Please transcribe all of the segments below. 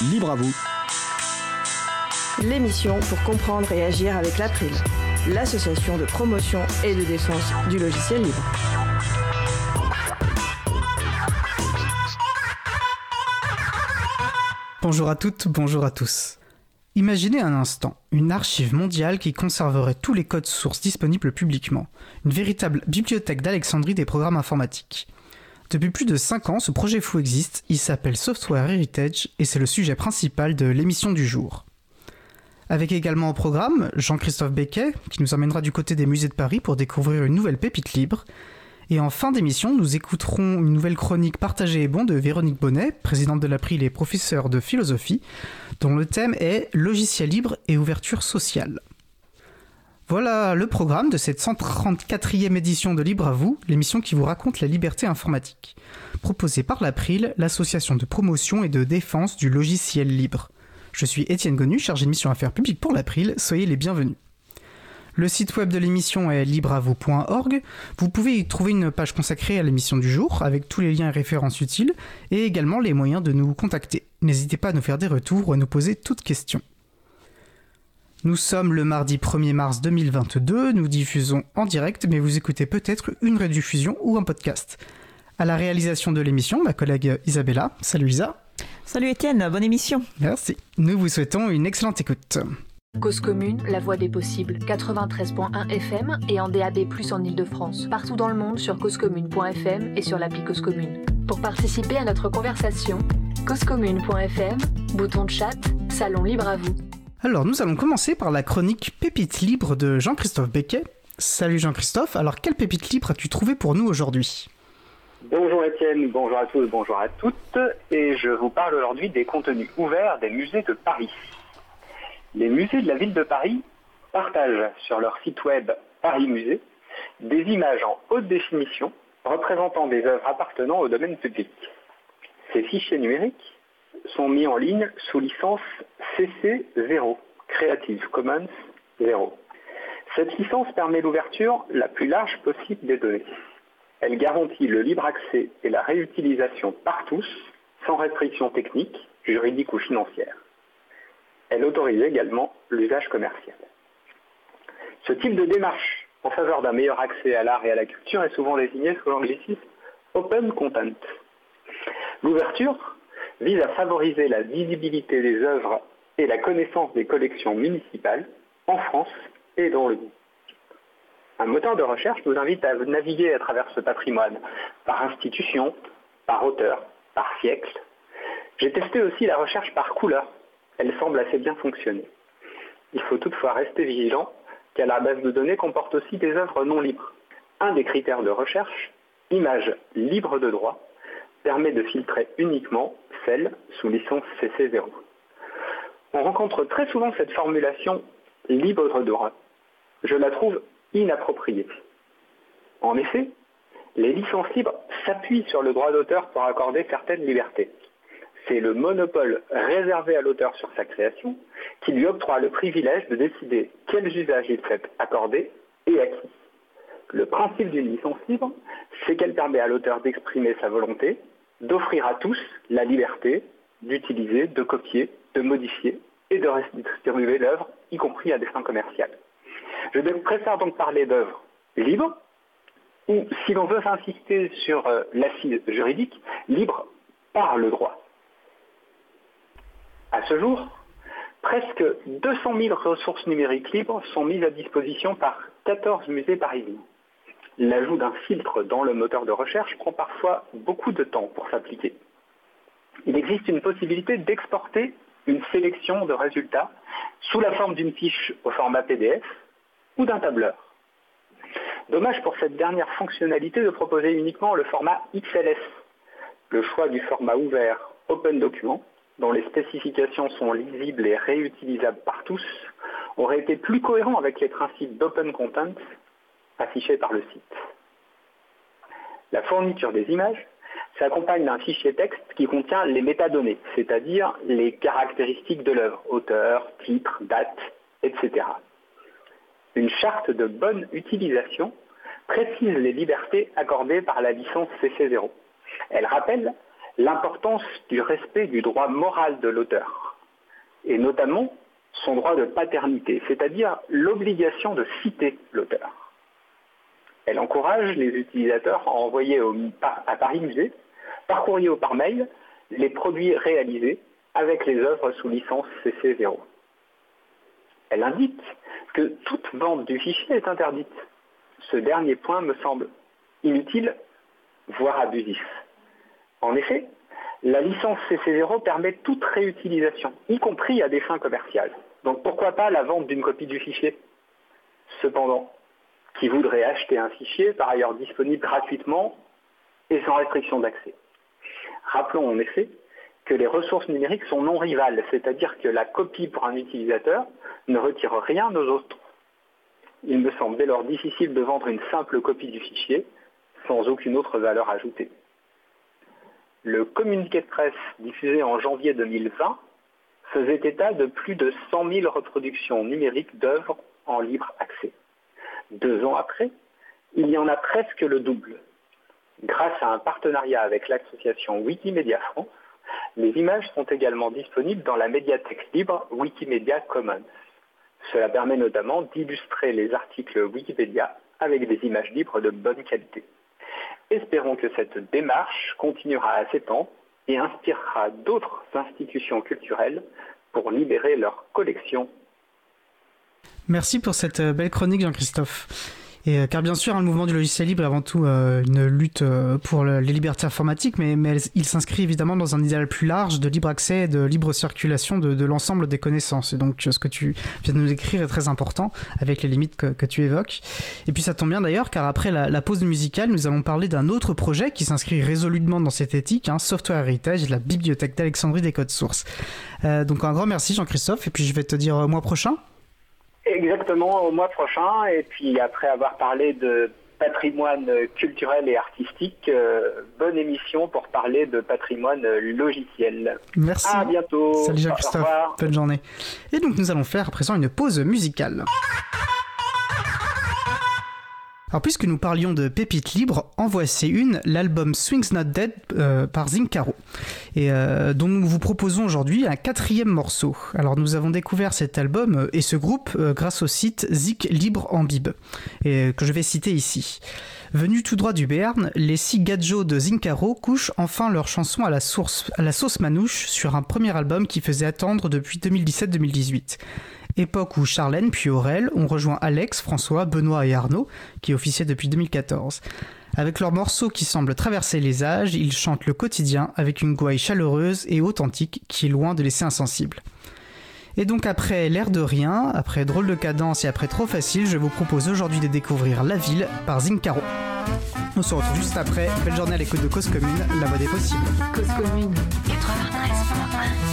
Libre à vous. L'émission pour comprendre et agir avec l'April, l'association de promotion et de défense du logiciel libre. Bonjour à toutes, bonjour à tous. Imaginez un instant une archive mondiale qui conserverait tous les codes sources disponibles publiquement, une véritable bibliothèque d'Alexandrie des programmes informatiques. Depuis plus de 5 ans, ce projet fou existe, il s'appelle Software Heritage et c'est le sujet principal de l'émission du jour. Avec également au programme Jean-Christophe Becquet, qui nous emmènera du côté des musées de Paris pour découvrir une nouvelle pépite libre. Et en fin d'émission, nous écouterons une nouvelle chronique partagée et bon de Véronique Bonnet, présidente de l'April et professeure de philosophie, dont le thème est Logiciel libre et ouverture sociale. Voilà le programme de cette 134e édition de Libre à vous, l'émission qui vous raconte la liberté informatique. Proposée par l'April, l'association de promotion et de défense du logiciel libre. Je suis Étienne Gonu, chargé de mission affaires publiques pour l'April, soyez les bienvenus. Le site web de l'émission est libreavou.org. Vous pouvez y trouver une page consacrée à l'émission du jour, avec tous les liens et références utiles, et également les moyens de nous contacter. N'hésitez pas à nous faire des retours ou à nous poser toutes questions. Nous sommes le mardi 1er mars 2022, nous diffusons en direct, mais vous écoutez peut-être une rediffusion ou un podcast. À la réalisation de l'émission, ma collègue Isabella. Salut Isa. Salut Étienne, bonne émission. Merci. Nous vous souhaitons une excellente écoute. Cause commune, la voix des possibles, 93.1 FM et en DAB+, en Ile-de-France. Partout dans le monde sur causecommune.fm et sur l'appli Cause Commune. Pour participer à notre conversation, causecommune.fm, bouton de chat, salon libre à vous. Alors, nous allons commencer par la chronique Pépite libre de Jean-Christophe Becquet. Salut Jean-Christophe, alors quelle pépite libre as-tu trouvé pour nous aujourd'hui? Bonjour Étienne, bonjour à tous, bonjour à toutes, et je vous parle aujourd'hui des contenus ouverts des musées de Paris. Les musées de la ville de Paris partagent sur leur site web Paris Musée des images en haute définition représentant des œuvres appartenant au domaine public. Ces fichiers numériques sont mis en ligne sous licence CC0, Creative Commons 0. Cette licence permet l'ouverture la plus large possible des données. Elle garantit le libre accès et la réutilisation par tous, sans restriction technique, juridique ou financière. Elle autorise également l'usage commercial. Ce type de démarche en faveur d'un meilleur accès à l'art et à la culture est souvent désigné sous l'anglicisme Open Content. L'ouverture vise à favoriser la visibilité des œuvres et la connaissance des collections municipales en France et dans le monde. Un moteur de recherche nous invite à naviguer à travers ce patrimoine, par institution, par auteur, par siècle. J'ai testé aussi la recherche par couleur. Elle semble assez bien fonctionner. Il faut toutefois rester vigilant, car la base de données comporte aussi des œuvres non libres. Un des critères de recherche, image libre de droit, permet de filtrer uniquement celles sous licence CC0. On rencontre très souvent cette formulation libre de droit. Je la trouve inappropriée. En effet, les licences libres s'appuient sur le droit d'auteur pour accorder certaines libertés. C'est le monopole réservé à l'auteur sur sa création qui lui octroie le privilège de décider quels usages il souhaite accorder et à qui. Le principe d'une licence libre, c'est qu'elle permet à l'auteur d'exprimer sa volonté, d'offrir à tous la liberté d'utiliser, de copier, de modifier et de distribuer l'œuvre, y compris à des fins commerciales. Je préfère donc parler d'œuvres libres, ou si l'on veut insister sur euh, l'assise juridique, libre par le droit. À ce jour, presque 200 000 ressources numériques libres sont mises à disposition par 14 musées parisiens. L'ajout d'un filtre dans le moteur de recherche prend parfois beaucoup de temps pour s'appliquer. Il existe une possibilité d'exporter une sélection de résultats sous la forme d'une fiche au format PDF ou d'un tableur. Dommage pour cette dernière fonctionnalité de proposer uniquement le format XLS, le choix du format ouvert Open Document, dont les spécifications sont lisibles et réutilisables par tous, aurait été plus cohérent avec les principes d'Open Content affichés par le site. La fourniture des images s'accompagne d'un fichier texte qui contient les métadonnées, c'est-à-dire les caractéristiques de l'œuvre, auteur, titre, date, etc. Une charte de bonne utilisation précise les libertés accordées par la licence CC0. Elle rappelle l'importance du respect du droit moral de l'auteur, et notamment son droit de paternité, c'est-à-dire l'obligation de citer l'auteur. Elle encourage les utilisateurs à envoyer à Paris Musée, par courrier ou par mail, les produits réalisés avec les œuvres sous licence CC0. Elle indique que toute vente du fichier est interdite. Ce dernier point me semble inutile, voire abusif. En effet, la licence CC0 permet toute réutilisation, y compris à des fins commerciales. Donc pourquoi pas la vente d'une copie du fichier? Cependant, qui voudrait acheter un fichier, par ailleurs disponible gratuitement et sans restriction d'accès Rappelons en effet que les ressources numériques sont non rivales, c'est-à-dire que la copie pour un utilisateur ne retire rien aux autres. Il me semble dès lors difficile de vendre une simple copie du fichier sans aucune autre valeur ajoutée. Le communiqué de presse diffusé en janvier 2020 faisait état de plus de 100 000 reproductions numériques d'œuvres en libre accès. Deux ans après, il y en a presque le double. Grâce à un partenariat avec l'association Wikimedia France, les images sont également disponibles dans la médiathèque libre Wikimedia Commons. Cela permet notamment d'illustrer les articles Wikipédia avec des images libres de bonne qualité. Espérons que cette démarche continuera à s'étendre et inspirera d'autres institutions culturelles pour libérer leurs collections. Merci pour cette belle chronique, Jean-Christophe. Et, euh, car bien sûr, hein, le mouvement du logiciel libre est avant tout euh, une lutte euh, pour les libertés informatiques, mais, il s'inscrit évidemment dans un idéal plus large de libre accès et de libre circulation de, l'ensemble des connaissances. Et donc, ce que tu viens de nous décrire est très important, avec les limites que, tu évoques. Et puis, ça tombe bien d'ailleurs, car après la, pause musicale, nous allons parler d'un autre projet qui s'inscrit résolument dans cette éthique, hein, Software Heritage, la bibliothèque d'Alexandrie des codes sources. Euh, donc, un grand merci, Jean-Christophe, et puis je vais te dire au mois prochain. Exactement, au mois prochain. Et puis après avoir parlé de patrimoine culturel et artistique, euh, bonne émission pour parler de patrimoine logiciel. Merci. À bientôt. Salut Jean-Christophe. Bonne journée. Et donc nous allons faire à présent une pause musicale. Alors puisque nous parlions de pépites libres, en voici une, l'album Swings Not Dead euh, par Zincaro, et euh, dont nous vous proposons aujourd'hui un quatrième morceau. Alors nous avons découvert cet album euh, et ce groupe euh, grâce au site Zik Libre en Bib, et, que je vais citer ici. Venus tout droit du Béarn, les six gadjos de Zincaro couchent enfin leur chanson à la, source, à la sauce manouche sur un premier album qui faisait attendre depuis 2017-2018 époque où Charlène puis Aurel ont rejoint Alex, François, Benoît et Arnaud, qui officiaient depuis 2014. Avec leurs morceaux qui semblent traverser les âges, ils chantent le quotidien avec une gouaille chaleureuse et authentique qui est loin de laisser insensible. Et donc après l'air de rien, après drôle de cadence et après trop facile, je vous propose aujourd'hui de découvrir La Ville par Zincaro. On se retrouve juste après. Belle journée à l'écoute de Cause Commune, la voix des possibles. Cause Commune 93.1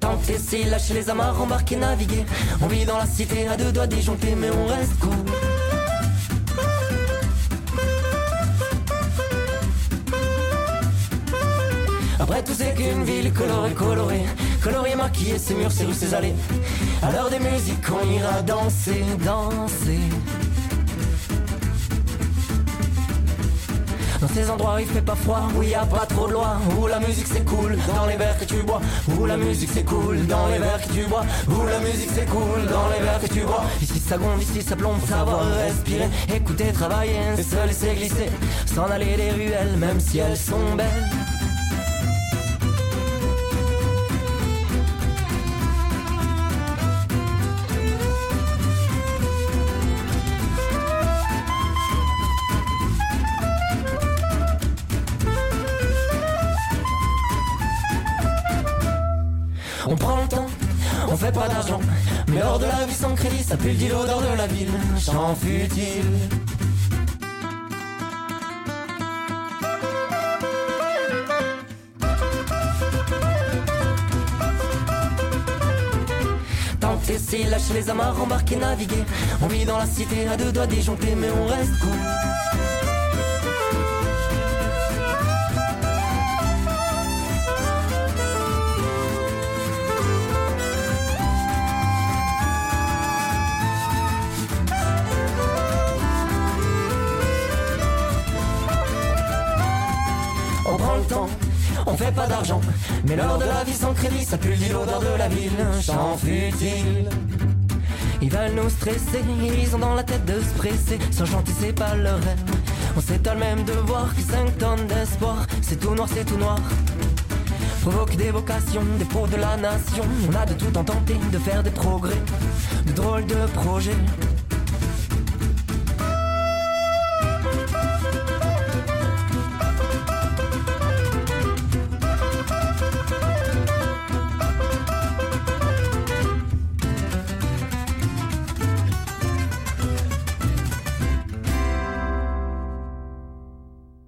Tenter, c'est lâcher les amarres, embarquer, naviguer. On vit dans la cité à deux doigts disjonctés, mais on reste cool. Après tout c'est qu'une ville colorée, colorée Colorée, maquillée, ses murs, ses rues, ses allées À l'heure des musiques on ira danser, danser ces endroits il fait pas froid, où y a pas trop de loi, où la musique c'est cool, dans les verres que tu bois, où la musique c'est cool, dans les verres que tu bois, où la musique c'est cool, dans les verres que tu bois. Ici ça gronde, ici ça plombe, savoir respirer, écouter, travailler, se laisser glisser, s'en aller des ruelles, même si elles sont belles. Pas d'argent. Mais hors de la vie sans crédit, ça pue le l'odeur de la ville. Chant futile. Tenter, c'est lâcher les amarres, embarquer, naviguer. On vit dans la cité à deux doigts disjonctés, mais on reste cool. Mais l'heure de la vie sans crédit, ça pue l'odeur de la ville. Chant futile. Ils veulent nous stresser, ils ont dans la tête de se presser. Sans chanter, c'est pas leur rêve. On s'étonne même de voir que 5 tonnes d'espoir, c'est tout noir, c'est tout noir. Provoque des vocations, des pros de la nation. On a de tout en tenter de faire des progrès, de drôles de projets.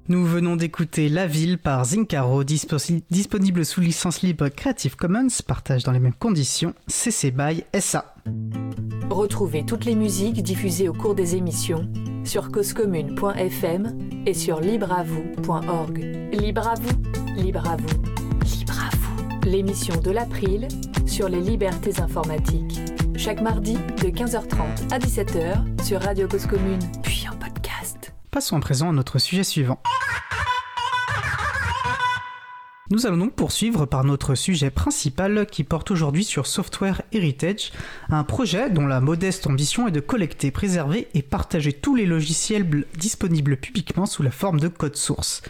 Nous venons d'écouter La Ville par Zincaro, disponible sous licence libre Creative Commons, partage dans les mêmes conditions, CC BY SA. Retrouvez toutes les musiques diffusées au cours des émissions sur causecommune.fm et sur libreavoue.org. Libre à vous, libre à vous, libre à vous. L'émission de l'April sur les libertés informatiques. Chaque mardi de 15h30 à 17h sur Radio Cause Commune, puis en podcast. Passons à présent à notre sujet suivant. Nous allons donc poursuivre par notre sujet principal qui porte aujourd'hui sur Software Heritage, un projet dont la modeste ambition est de collecter, préserver et partager tous les logiciels disponibles publiquement sous la forme de code source.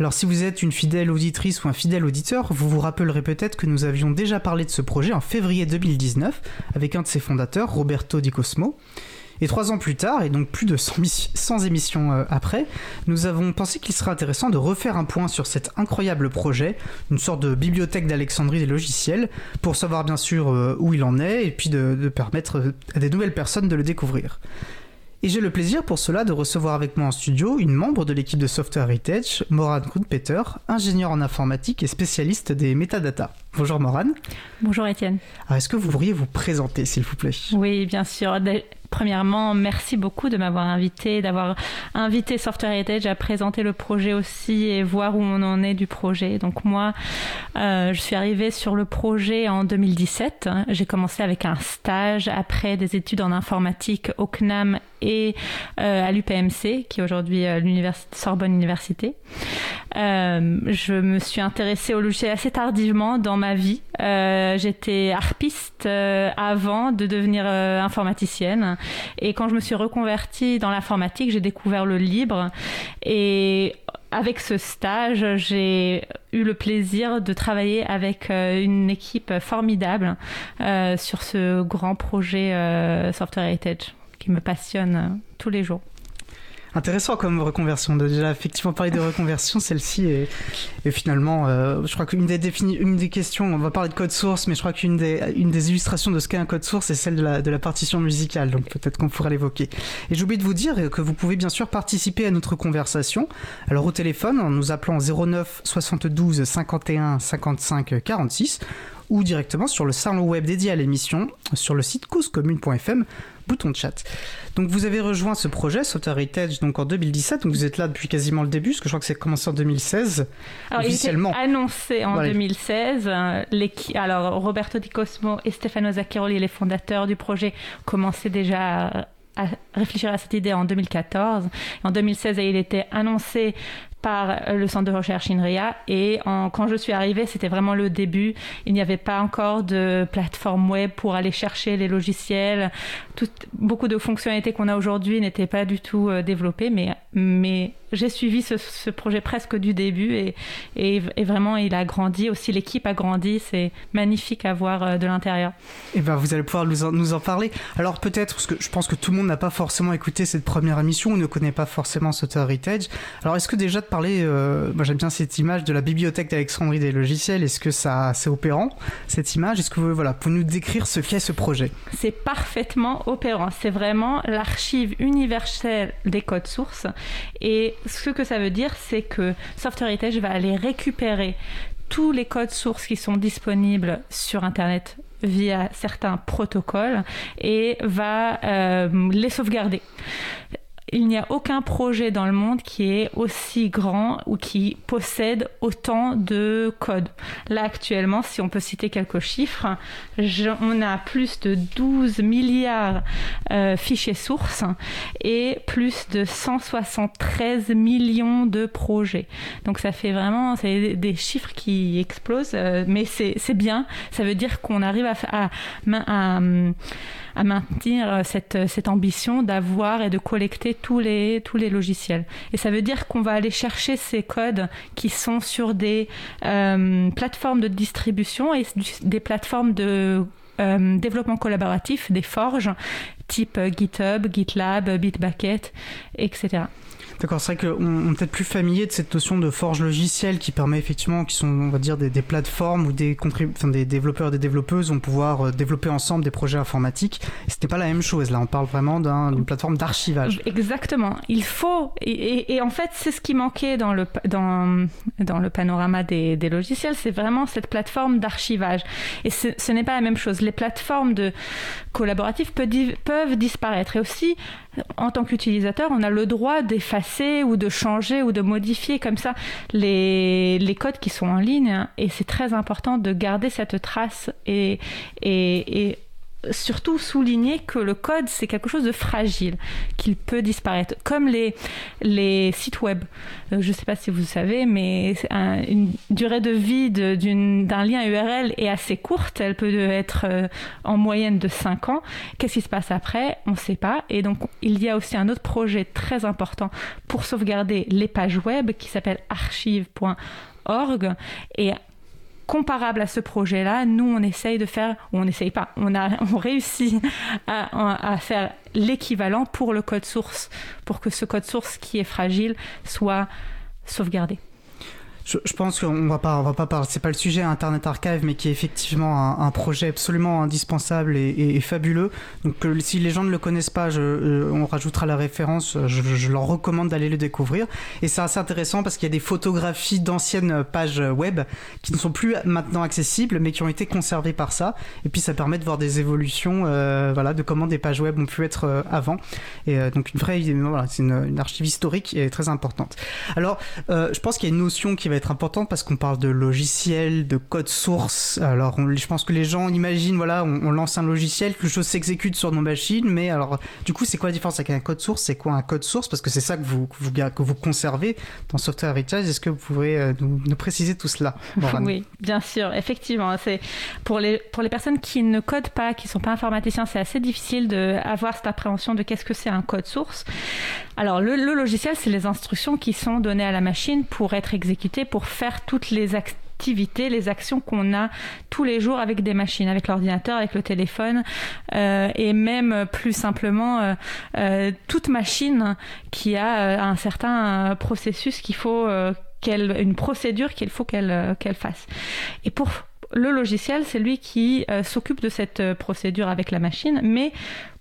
Alors si vous êtes une fidèle auditrice ou un fidèle auditeur, vous vous rappellerez peut-être que nous avions déjà parlé de ce projet en février 2019 avec un de ses fondateurs, Roberto Di Cosmo. Et trois ans plus tard, et donc plus de 100, émissions euh, après, nous avons pensé qu'il serait intéressant de refaire un point sur cet incroyable projet, une sorte de bibliothèque d'Alexandrie des logiciels, pour savoir bien sûr euh, où il en est, et puis de, permettre euh, à des nouvelles personnes de le découvrir. Et j'ai le plaisir pour cela de recevoir avec moi en studio une membre de l'équipe de Software Heritage, Moran Grunpeter, ingénieur en informatique et spécialiste des métadatas. Bonjour Moran. Bonjour Étienne. Alors est-ce que vous pourriez vous présenter s'il vous plaît? Oui, bien sûr. Premièrement, merci beaucoup de m'avoir invité, d'avoir invité Software Heritage à présenter le projet aussi et voir où on en est du projet. Donc moi, euh, je suis arrivée sur le projet en 2017. J'ai commencé avec un stage après des études en informatique au CNAM et euh, à l'UPMC, qui est aujourd'hui euh, l'université Sorbonne Université. je me suis intéressée au logiciel assez tardivement dans ma vie. J'étais harpiste avant de devenir informaticienne. Et quand je me suis reconvertie dans l'informatique, j'ai découvert le libre. Et avec ce stage, j'ai eu le plaisir de travailler avec euh, une équipe formidable euh, sur ce grand projet euh, Software Heritage qui me passionne tous les jours. Intéressant comme reconversion. Déjà effectivement parler de reconversion, celle-ci est, et finalement, euh, je crois qu'une des questions, on va parler de code source, mais je crois qu'une des, illustrations de ce qu'est un code source, c'est celle de la, partition musicale. Donc peut-être qu'on pourrait l'évoquer. Et j'ai oublié de vous dire que vous pouvez bien sûr participer à notre conversation. Alors au téléphone, en nous appelant 09 72 51 55 46 ou directement sur le salon web dédié à l'émission sur le site causecommune.fm bouton de chat. Donc vous avez rejoint ce projet Software Heritage donc en 2017, donc vous êtes là depuis quasiment le début, parce que je crois que c'est commencé en 2016 alors, officiellement. Il annoncé en 2016. Euh, alors Roberto Di Cosmo et Stefano Zaccheroli, les fondateurs du projet, commençaient déjà à réfléchir à cette idée en 2014. En 2016, il était annoncé par le centre de recherche INRIA. Et quand je suis arrivée, c'était vraiment le début. Il n'y avait pas encore de plateforme web pour aller chercher les logiciels. beaucoup de fonctionnalités qu'on a aujourd'hui n'étaient pas du tout euh, développées, mais, j'ai suivi ce, projet presque du début et, vraiment il a grandi. Aussi l'équipe a grandi. C'est magnifique à voir euh, de l'intérieur. Et eh ben vous allez pouvoir nous en parler. Alors peut-être parce que je pense que tout le monde n'a pas forcément écouté cette première émission ou ne connaît pas forcément ce Heritage. Alors est-ce que déjà de parler, euh, moi j'aime bien cette image de la bibliothèque d'Alexandrie des logiciels. Est-ce que ça c'est opérant cette image? Est-ce que vous voilà pour nous décrire ce qu'est ce projet? C'est parfaitement opérant. C'est vraiment l'archive universelle des codes sources et ce que ça veut dire, c'est que Software Heritage va aller récupérer tous les codes sources qui sont disponibles sur Internet via certains protocoles et va euh, les sauvegarder. Il n'y a aucun projet dans le monde qui est aussi grand ou qui possède autant de codes. Là, actuellement, si on peut citer quelques chiffres, on a plus de 12 milliards euh, fichiers sources et plus de 173 millions de projets. Donc ça fait vraiment des chiffres qui explosent, euh, mais c'est bien. Ça veut dire qu'on arrive à, à, à maintenir cette, cette ambition d'avoir et de collecter tous les, logiciels. Et ça veut dire qu'on va aller chercher ces codes qui sont sur des euh, plateformes de distribution et des plateformes de euh, développement collaboratif, des forges type GitHub, GitLab, Bitbucket, etc. D'accord, c'est vrai qu'on est peut-être plus familier de cette notion de forge logicielle qui permet effectivement, qui sont, on va dire, des, plateformes où des, enfin, des développeurs et des développeuses vont pouvoir euh, développer ensemble des projets informatiques. Et c'était pas la même chose. Là, on parle vraiment d'une plateforme d'archivage. Exactement. Il faut, et, en fait, c'est ce qui manquait dans le, dans, le panorama des logiciels, c'est vraiment cette plateforme d'archivage. Et ce n'est pas la même chose. Les plateformes de collaboratives peuvent, disparaître. Et aussi, en tant qu'utilisateur, on a le droit d'effacer ou de changer ou de modifier comme ça les, codes qui sont en ligne. Et c'est très important de garder cette trace et surtout souligner que le code, c'est quelque chose de fragile, qu'il peut disparaître. Comme les, les sites web. Euh, je ne sais pas si vous savez, mais une durée de vie d'un lien URL est assez courte. Elle peut être euh, en moyenne de 5 ans. Qu'est-ce qui se passe après? On ne sait pas. Et donc, il y a aussi un autre projet très important pour sauvegarder les pages web qui s'appelle archive.org. Et comparable à ce projet-là, nous, on essaye de faire, ou on n'essaye pas, on, a, on réussit à, à faire l'équivalent pour le code source, pour que ce code source qui est fragile soit sauvegardé je, pense qu'on va pas, on va pas parler. C'est pas le sujet Internet Archive, mais qui est effectivement un, projet absolument indispensable et, fabuleux. Donc, si les gens ne le connaissent pas, je, euh, on rajoutera la référence. Je, leur recommande d'aller le découvrir. Et c'est assez intéressant parce qu'il y a des photographies d'anciennes pages web qui ne sont plus maintenant accessibles, mais qui ont été conservées par ça. Et puis, ça permet de voir des évolutions, euh, voilà, de comment des pages web ont pu être euh, avant. Et donc, une vraie, voilà, c'est une, une, archive historique et très importante. Alors, je pense qu'il y a une notion qui va être importante parce qu'on parle de logiciel, de code source. Alors, je pense que les gens imaginent, voilà, on, lance un logiciel, quelque chose s'exécute sur nos machines, mais alors, du coup, c'est quoi la différence avec un code source? C'est quoi un code source? Parce que c'est ça que vous, que vous, conservez dans Software Heritage. Est-ce que vous pouvez euh, nous, préciser tout cela? Oui, bien sûr, effectivement. C'est pour les pour les personnes qui ne codent pas, qui sont pas informaticiens, c'est assez difficile d'avoir cette appréhension de qu'est-ce que c'est un code source. Alors, le, logiciel, c'est les instructions qui sont données à la machine pour être exécutées, pour faire toutes les activités, les actions qu'on a tous les jours avec des machines, avec l'ordinateur, avec le téléphone, euh, et même plus simplement euh, euh, toute machine qui a un certain processus qu'il faut, qu'elle, une procédure qu'il faut qu'elle qu'elle fasse. Et pour le logiciel, c'est lui qui s'occupe de cette procédure avec la machine, mais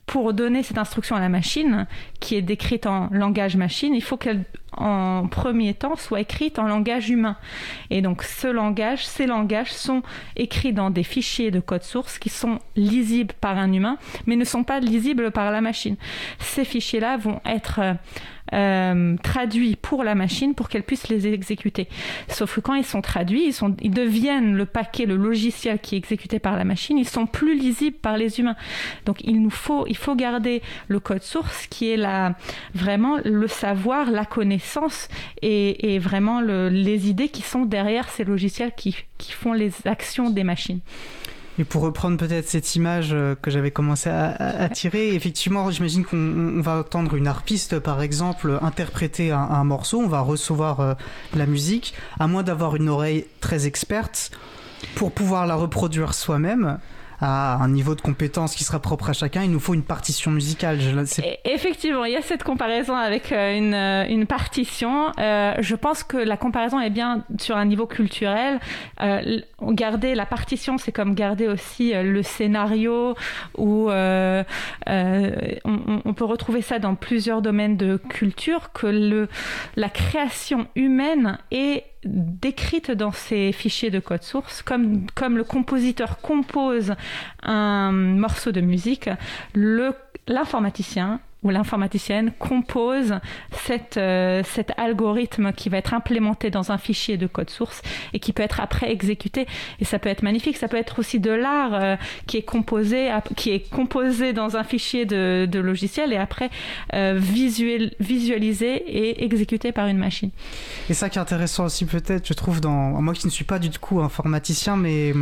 pour donner cette instruction à la machine, qui est décrite en langage machine, il faut qu'elle, en premier temps, soit écrite en langage humain. Et donc, ce langage, ces langages sont écrits dans des fichiers de code source qui sont lisibles par un humain, mais ne sont pas lisibles par la machine. Ces fichiers-là vont être euh, traduits pour la machine pour qu'elle puisse les exécuter. Sauf que quand ils sont traduits, ils, sont, ils deviennent le paquet, le logiciel qui est exécuté par la machine, ils sont plus lisibles par les humains. Donc il nous faut, il faut garder le code source qui est la, vraiment le savoir, la connaissance et, et vraiment le, les idées qui sont derrière ces logiciels qui, qui font les actions des machines. Et pour reprendre peut-être cette image euh, que j'avais commencé à, tirer, effectivement, j'imagine qu'on va entendre une harpiste, par exemple, interpréter un, morceau, on va recevoir euh, la musique, à moins d'avoir une oreille très experte, pour pouvoir la reproduire soi-même à un niveau de compétence qui sera propre à chacun, il nous faut une partition musicale. Effectivement, il y a cette comparaison avec euh, une, euh, une partition. Euh, je pense que la comparaison est bien sur un niveau culturel. Garder la partition, c'est comme garder aussi le scénario, ou on, peut retrouver ça dans plusieurs domaines de culture, que la création humaine est décrite dans ces fichiers de code source, comme, le compositeur compose un morceau de musique, l'informaticien ou l'informaticienne compose cette, euh, cet algorithme qui va être implémenté dans un fichier de code source et qui peut être après exécuté. Et ça peut être magnifique. Ça peut être aussi de l'art euh, qui est composé, qui est composé dans un fichier de, logiciel et après euh, visualisé et exécuté par une machine. Et ça qui est intéressant aussi peut-être, je trouve, dans moi qui ne suis pas du tout informaticien, mais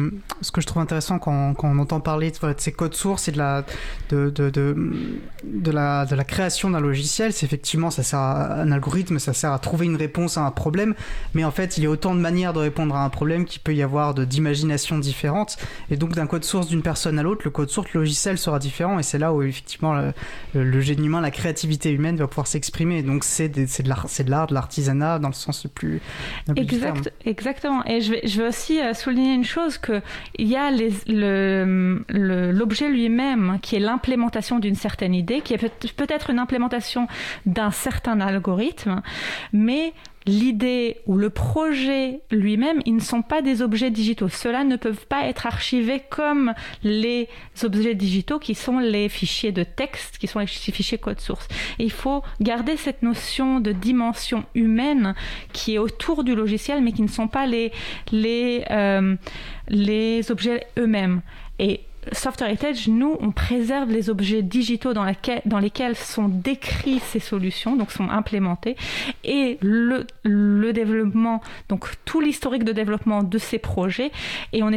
ce que je trouve intéressant quand, on entend parler de, ces codes sources et de la, la création d'un logiciel, c'est effectivement ça sert à un algorithme, ça sert à trouver une réponse à un problème, mais en fait il y a autant de manières de répondre à un problème qu'il peut y avoir d'imagination différentes, et donc d'un code source d'une personne à l'autre, le code source logiciel sera différent, et c'est là où effectivement le, le, génie humain, la créativité humaine va pouvoir s'exprimer. Donc c'est de l'art, de l'art, de l'artisanat dans le sens le plus exact, Exactement. Et je vais, je vais aussi euh, souligner une chose que il y a l'objet lui-même qui est l'implémentation d'une certaine idée, qui est peut-être une implémentation d'un certain algorithme, mais l'idée ou le projet lui-même, ils ne sont pas des objets digitaux. Ceux-là ne peuvent pas être archivés comme les objets digitaux qui sont les fichiers de texte, qui sont les fichiers code source. Il faut garder cette notion de dimension humaine qui est autour du logiciel, mais qui ne sont pas les, les, euh, les objets eux-mêmes. Et Software Heritage, nous, on préserve les objets digitaux dans, lesquels sont décrits ces solutions, donc sont implémentés, et le, développement, donc tout l'historique de développement de ces projets, et on,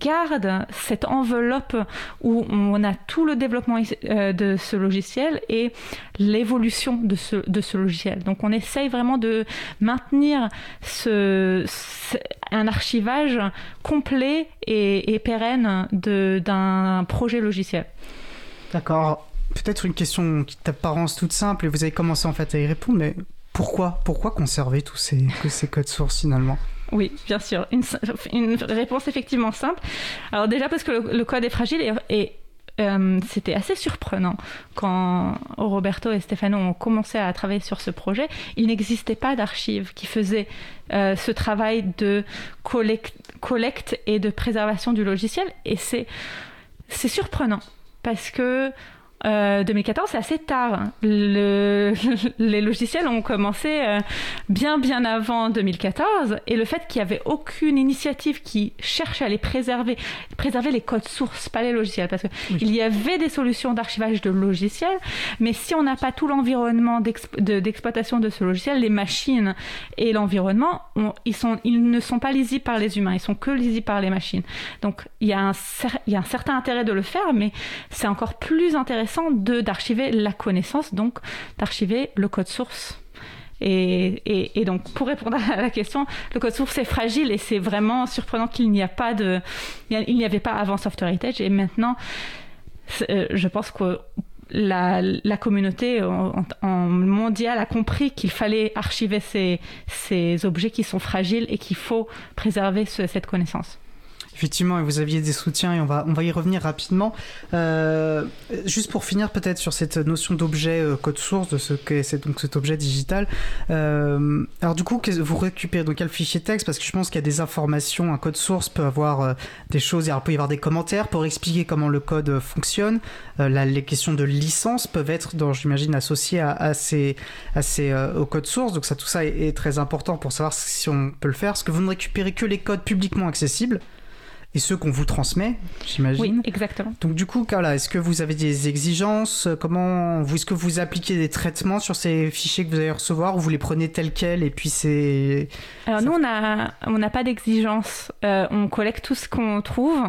garde cette enveloppe où on a tout le développement euh, de ce logiciel et l'évolution de ce logiciel. Donc on essaye vraiment de maintenir ce, un archivage complet et, et pérenne d'un un projet logiciel. D'accord. Peut-être une question qui t'apparence toute simple et vous avez commencé en fait à y répondre, mais pourquoi, pourquoi conserver tous ces, ces codes sources finalement? Oui, bien sûr. Une, une, réponse effectivement simple. Alors déjà parce que le, code est fragile et, euh, c'était assez surprenant quand Roberto et Stefano ont commencé à travailler sur ce projet. Il n'existait pas d'archives qui faisaient euh, ce travail de collecte et de préservation du logiciel. Et c'est c'est surprenant parce que 2014, euh, c'est assez tard. Le, les logiciels ont commencé euh, bien bien avant 2014 et le fait qu'il n'y avait aucune initiative qui cherche à les préserver, préserver les codes sources, pas les logiciels, parce qu'il y avait des solutions d'archivage de logiciels, mais si on n'a pas tout l'environnement d'exploitation de, ce logiciel, les machines et l'environnement, ils, sont, ils ne sont pas lisibles par les humains, ils sont que lisibles par les machines. Donc il y, a un, il y a un certain intérêt de le faire, mais c'est encore plus intéressant d'archiver la connaissance, donc d'archiver le code source. Et, et, donc, pour répondre à la question, le code source est fragile et c'est vraiment surprenant qu'il n'y a pas de, il n'y avait pas avant Software Heritage et maintenant, euh, je pense que la, la communauté mondiale a compris qu'il fallait archiver ces, ces objets qui sont fragiles et qu'il faut préserver cette connaissance. Effectivement, vous aviez des soutiens et on va, on va y revenir rapidement. Euh, juste pour finir peut-être sur cette notion d'objet euh, code source, de ce qu'est donc cet objet digital. Euh, alors du coup, vous récupérez donc quel fichier texte? Parce que je pense qu'il y a des informations, un code source peut avoir des choses, il peut y avoir des commentaires pour expliquer comment le code fonctionne. les questions de licence peuvent être, j'imagine, associées à, ces, à ces, au code source. Donc ça, tout ça est, est très important pour savoir si on peut le faire. Parce que vous ne récupérez que les codes publiquement accessibles et ceux qu'on vous transmet, j'imagine. Oui, exactement. Donc du coup, Carla, est-ce que vous avez des exigences? Comment est-ce que vous appliquez des traitements sur ces fichiers que vous allez recevoir ou vous les prenez tels quels et puis c'est Alors nous, on n'a on n'a pas d'exigence. Euh, on collecte tout ce qu'on trouve.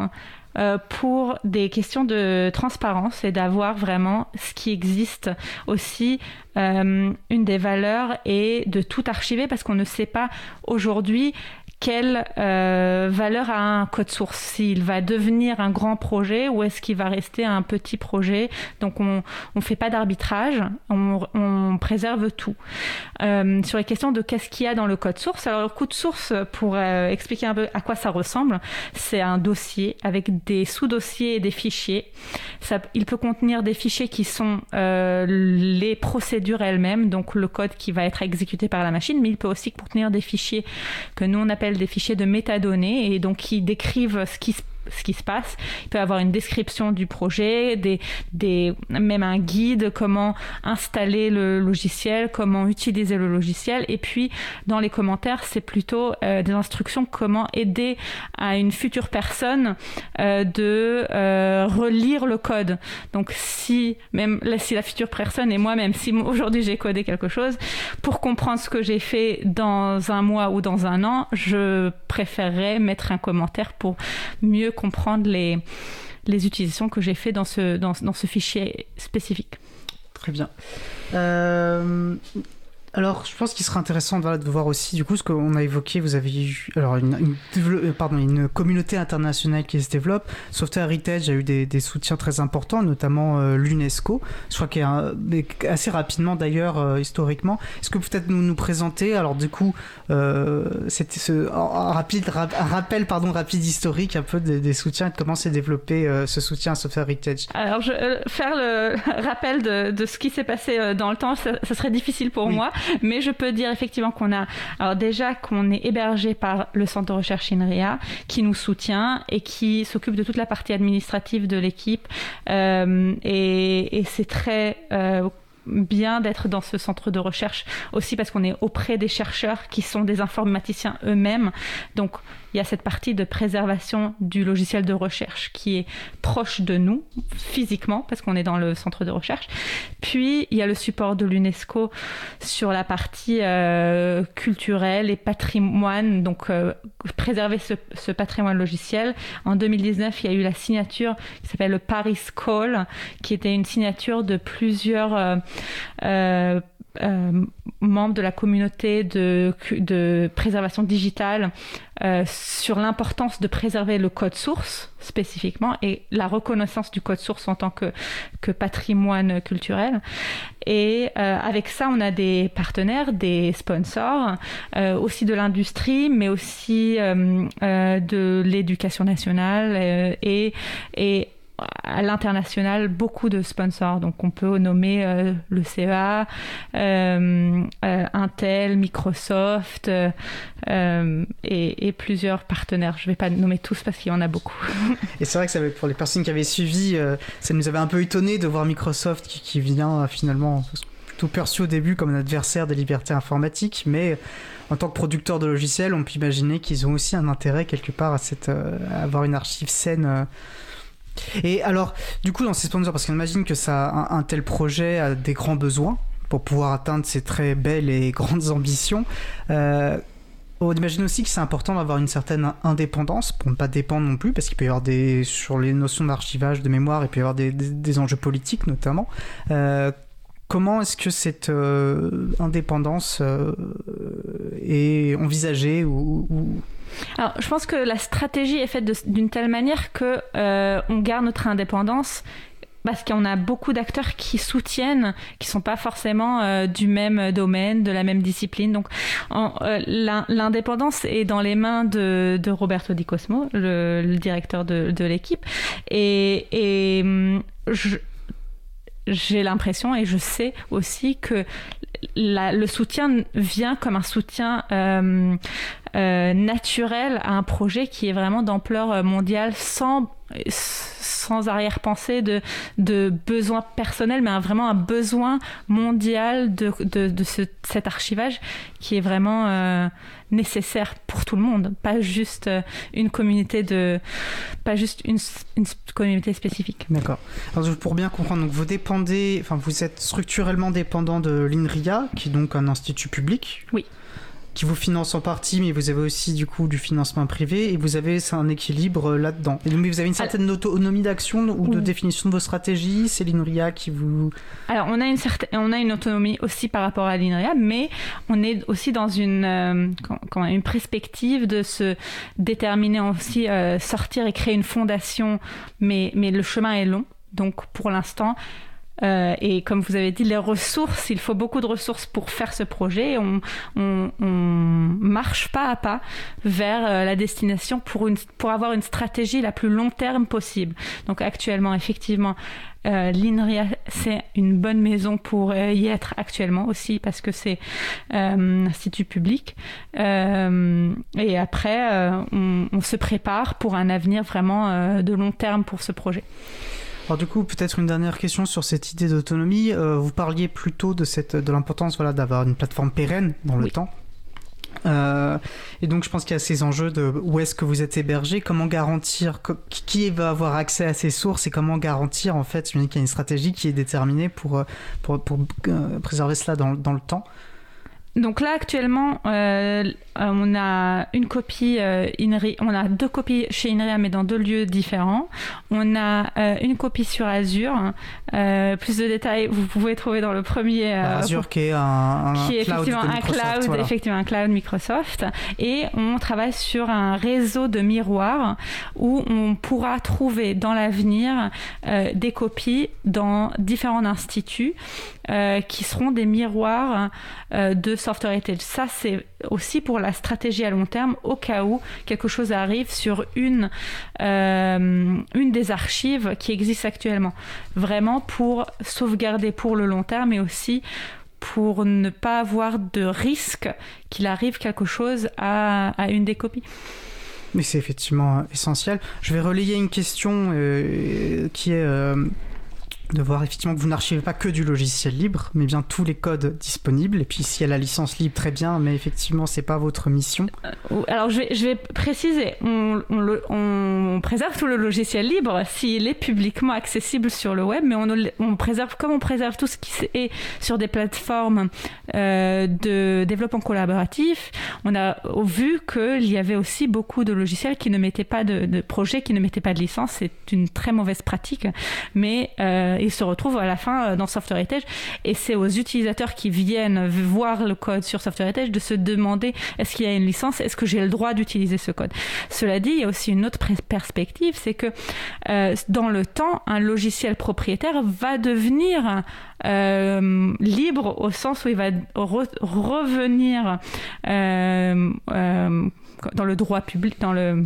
Euh, pour des questions de transparence et d'avoir vraiment ce qui existe aussi. Euh, une des valeurs est de tout archiver parce qu'on ne sait pas aujourd'hui quelle euh, valeur a un code source? S'il va devenir un grand projet ou est-ce qu'il va rester un petit projet? Donc on ne fait pas d'arbitrage, on, on, préserve tout. Euh, sur les questions de qu'est-ce qu'il y a dans le code source, alors le code source, pour euh, expliquer un peu à quoi ça ressemble, c'est un dossier avec des sous-dossiers et des fichiers. Ça, il peut contenir des fichiers qui sont les procédures elles-mêmes, donc le code qui va être exécuté par la machine, mais il peut aussi contenir des fichiers que nous on appelle des fichiers de métadonnées et donc qui décrivent ce qui ce qui se passe. Il peut avoir une description du projet, des, des, même un guide, comment installer le logiciel, comment utiliser le logiciel. Et puis, dans les commentaires, c'est plutôt euh, des instructions comment aider à une future personne euh, de euh, relire le code. Donc, si même si la future personne et moi-même, si aujourd'hui j'ai codé quelque chose, pour comprendre ce que j'ai fait dans un mois ou dans un an, je préférerais mettre un commentaire pour mieux comprendre les, utilisations que j'ai fait dans ce, dans, dans ce fichier spécifique. Très bien. Euh, alors, je pense qu'il serait intéressant de voir aussi, du coup, ce qu'on a évoqué. Vous avez eu alors une, euh, pardon, une communauté internationale qui se développe. Software Heritage a eu des, des soutiens très importants, notamment euh, l'UNESCO. Je crois qu'il y a assez rapidement, d'ailleurs, euh, historiquement. Est-ce que peut-être nous nous présenter Alors, du coup, c'était ce un rapide un rappel, pardon, rapide historique un peu des, soutiens et de comment s'est développé ce soutien à Software Heritage? Alors, je, faire le rappel de, de ce qui s'est passé dans le temps, ça, serait difficile pour moi. Mais je peux dire effectivement qu'on a, déjà est hébergé par le centre de recherche INRIA qui nous soutient et qui s'occupe de toute la partie administrative de l'équipe. Euh, et, et c'est très euh, bien d'être dans ce centre de recherche aussi parce qu'on est auprès des chercheurs qui sont des informaticiens eux-mêmes. Donc il y a cette partie de préservation du logiciel de recherche qui est proche de nous physiquement parce qu'on est dans le centre de recherche. Puis il y a le support de l'UNESCO sur la partie euh, culturelle et patrimoine, donc euh, préserver ce, patrimoine logiciel. En 2019, il y a eu la signature qui s'appelle le Paris Call, qui était une signature de plusieurs euh, euh, membres de la communauté de, préservation digitale euh, sur l'importance de préserver le code source spécifiquement et la reconnaissance du code source en tant que, patrimoine culturel. Et euh, avec ça, on a des partenaires, des sponsors, aussi de l'industrie, mais aussi de l'éducation nationale et à l'international beaucoup de sponsors. Donc on peut nommer euh, le CEA, euh, euh, Intel, Microsoft et, plusieurs partenaires. Je ne vais pas nommer tous parce qu'il y en a beaucoup. et c'est vrai que pour les personnes qui avaient suivi, ça nous avait un peu étonné de voir Microsoft qui, vient finalement tout perçu au début comme un adversaire des libertés informatiques, mais en tant que producteur de logiciels, on peut imaginer qu'ils ont aussi un intérêt quelque part à, cette, à avoir une archive saine et alors, du coup, dans ces sponsors, parce qu'on imagine que ça, un, tel projet a des grands besoins pour pouvoir atteindre ses très belles et grandes ambitions. Euh, on imagine aussi que c'est important d'avoir une certaine indépendance pour ne pas dépendre non plus, parce qu'il peut y avoir des sur les notions d'archivage, de mémoire, il peut y avoir des, enjeux politiques notamment. Euh, comment est-ce que cette euh, indépendance est envisagée ou, alors, je pense que la stratégie est faite d'une telle manière que euh, on garde notre indépendance parce qu'on a beaucoup d'acteurs qui soutiennent, qui sont pas forcément euh, du même domaine, de la même discipline. Donc, euh, l'indépendance est dans les mains de, Roberto Di Cosmo, le, directeur de, l'équipe, et, hum, j'ai l'impression et je sais aussi que le soutien vient comme un soutien euh, euh, naturel à un projet qui est vraiment d'ampleur euh, mondiale sans sans arrière-pensée de, de besoin personnel, mais vraiment un besoin mondial de, de, de ce, cet archivage qui est vraiment euh, nécessaire pour tout le monde, pas juste une communauté de, pas juste une, une communauté spécifique. D'accord. Alors pour bien comprendre, donc vous dépendez, enfin vous êtes structurellement dépendant de l'INRIA, qui est donc un institut public. Oui qui vous finance en partie, mais vous avez aussi du coup du financement privé et vous avez un équilibre euh, là-dedans. Et mais vous avez une certaine autonomie d'action ou de définition de vos stratégies? C'est l'INRIA qui vous. Alors on a une certaine, on a une autonomie aussi par rapport à l'INRIA, mais on est aussi dans une euh, une perspective de se déterminer aussi euh, sortir et créer une fondation, mais mais le chemin est long. Donc pour l'instant, Euh, et comme vous avez dit, les ressources, il faut beaucoup de ressources pour faire ce projet. On, on, marche pas à pas vers euh, la destination pour, une, pour avoir une stratégie la plus long terme possible. Donc actuellement, effectivement, euh, L'INRIA, c'est une bonne maison pour euh, y être actuellement aussi parce que c'est un institut public. et après, on, on, se prépare pour un avenir vraiment de long terme pour ce projet. Alors du coup, peut-être une dernière question sur cette idée d'autonomie. Euh, vous parliez plutôt de, cette, de l'importance voilà, d'avoir une plateforme pérenne dans le temps. Euh, et donc je pense qu'il y a ces enjeux de où est-ce que vous êtes hébergé, comment garantir qui va avoir accès à ces sources et comment garantir en fait qu'il y a une stratégie qui est déterminée pour, pour, pour préserver cela dans, dans le temps. Donc là actuellement, euh, on a une copie euh, INRI, on a deux copies chez INRIA mais dans deux lieux différents. On a euh, une copie sur Azure. plus de détails, vous pouvez trouver dans le premier. Azure qui est un, qui est effectivement un cloud, effectivement un cloud Microsoft. Et on travaille sur un réseau de miroirs où on pourra trouver dans l'avenir des copies dans différents instituts qui seront des miroirs de software heritage. Ça, c'est aussi pour la stratégie à long terme, au cas où quelque chose arrive sur une, euh, une des archives qui existent actuellement. Vraiment pour sauvegarder pour le long terme, mais aussi pour ne pas avoir de risque qu'il arrive quelque chose à, à une des copies. Mais c'est effectivement essentiel. Je vais relayer une question euh, qui est euh, de voir effectivement que vous n'archivez pas que du logiciel libre, mais bien tous les codes disponibles. Et puis s'il y a la licence libre, très bien, mais effectivement, c'est pas votre mission. Euh, alors je vais, je vais préciser, on, on, préserve tout le logiciel libre s'il est publiquement accessible sur le web, mais on, on, préserve comme on préserve tout ce qui est sur des plateformes euh, de développement collaboratif. On a vu qu'il y avait aussi beaucoup de logiciels qui ne mettaient pas de, de projets, qui ne mettaient pas de licence. C'est une très mauvaise pratique, mais euh, ils se retrouvent à la fin euh, dans Software Heritage et c'est aux utilisateurs qui viennent voir le code sur Software Heritage de se demander est-ce qu'il y a une licence, est-ce que j'ai le droit d'utiliser ce code? Cela dit, il y a aussi une autre perspective, c'est que euh, dans le temps, un logiciel propriétaire va devenir euh, libre au sens où il va revenir dans le droit public, dans le...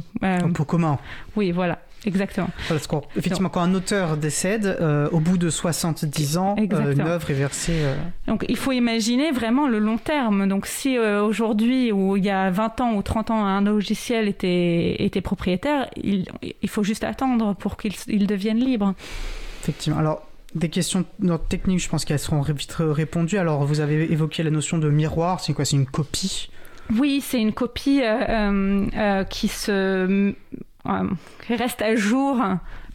pour commun. Oui, voilà. Exactement. Parce qu'effectivement, quand un auteur décède, euh, au bout de 70 ans, euh, une œuvre est versée. Euh, Donc il faut imaginer vraiment le long terme. Donc si aujourd'hui, ou il y a 20 ans ou 30 ans, un logiciel était, était propriétaire, il, il faut juste attendre pour qu'il devienne libre. Effectivement. Alors, des questions techniques, je pense qu'elles seront vite répondues. Alors, vous avez évoqué la notion de miroir. C'est quoi? C'est une copie? Oui, c'est une copie qui se euh, qui reste à jour,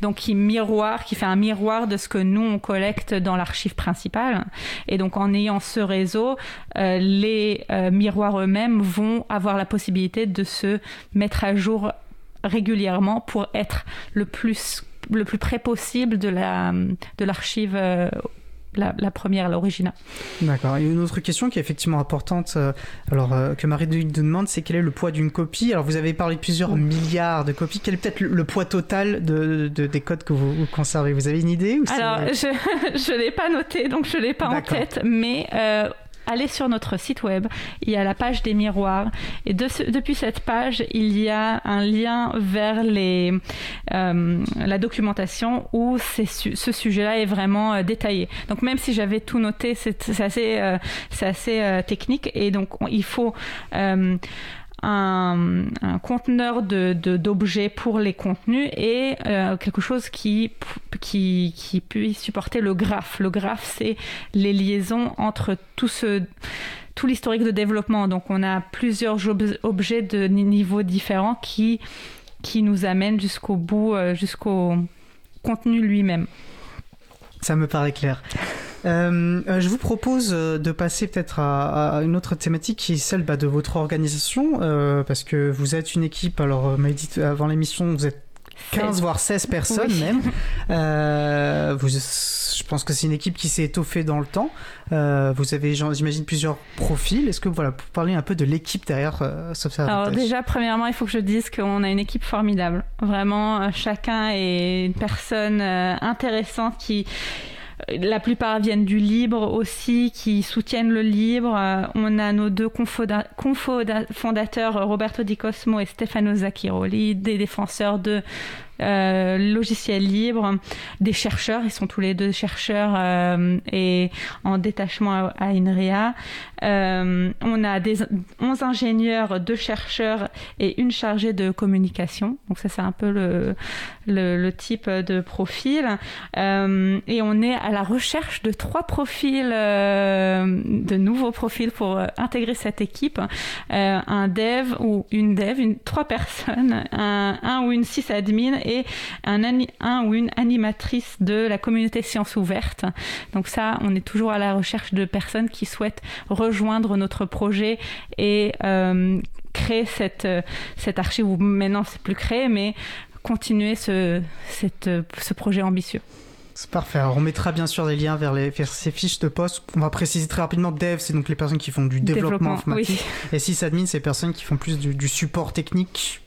donc qui miroir, qui fait un miroir de ce que nous on collecte dans l'archive principale. Et donc en ayant ce réseau, euh, les euh, miroirs eux-mêmes vont avoir la possibilité de se mettre à jour régulièrement pour être le plus le plus près possible de la de l'archive la, première, l'original. D'accord. Et une autre question qui est effectivement importante, euh, alors euh, que Marie nous demande, c'est quel est le poids d'une copie? Alors vous avez parlé de plusieurs milliards de copies. Quel est peut-être le, poids total de, des codes que vous, conservez? Vous avez une idée Alors je ne l'ai pas noté, donc je l'ai pas en tête, mais euh, allez sur notre site web, il y a la page des miroirs. Et depuis cette page, il y a un lien vers euh, la documentation où ce sujet-là est vraiment euh, détaillé. Donc même si j'avais tout noté, c'est assez, euh, assez technique. Et donc il faut un, conteneur d'objets de, pour les contenus et euh, quelque chose qui, qui, qui puisse supporter le graphe. Le graphe, c'est les liaisons entre tout ce tout l'historique de développement. Donc on a plusieurs objets de niveaux différents qui, qui nous amènent jusqu'au bout, euh, jusqu'au contenu lui-même. Ça me paraît clair. Euh, euh, je vous propose euh, de passer peut-être à, une autre thématique qui est celle bah, de votre organisation, parce que vous êtes une équipe, alors m'a dit avant l'émission, vous êtes 15 voire 16 personnes même. vous, je pense que c'est une équipe qui s'est étoffée dans le temps. vous avez, j'imagine, plusieurs profils. Est-ce que voilà, pour parler un peu de l'équipe derrière euh, Alors déjà, premièrement, il faut que je dise qu'on a une équipe formidable. Vraiment, chacun est une personne intéressante qui la plupart viennent du libre aussi, qui soutiennent le libre. on a nos deux fondateurs, Roberto Di Cosmo et Stefano Zacchiroli, des défenseurs de euh, logiciels libres, des chercheurs, ils sont tous les deux chercheurs euh, et en détachement à, INRIA. Euh, on a des 11 ingénieurs, deux chercheurs et une chargée de communication. Donc ça c'est un peu le, type de profil. et on est à la recherche de trois profils, de nouveaux profils pour intégrer cette équipe. un dev ou une dev, une, trois personnes, un, un ou une sysadmin et un, ou une animatrice de la communauté sciences ouvertes. Donc ça, on est toujours à la recherche de personnes qui souhaitent rejoindre notre projet et euh, créer cette, cette archive, ou maintenant c'est plus créé, mais continuer ce, ce projet ambitieux. C'est parfait. Alors, on mettra bien sûr des liens vers, les, ces fiches de poste. On va préciser très rapidement. Dev, c'est donc les personnes qui font du développement, informatique. Et sysadmin, c'est les personnes qui font plus du, support technique.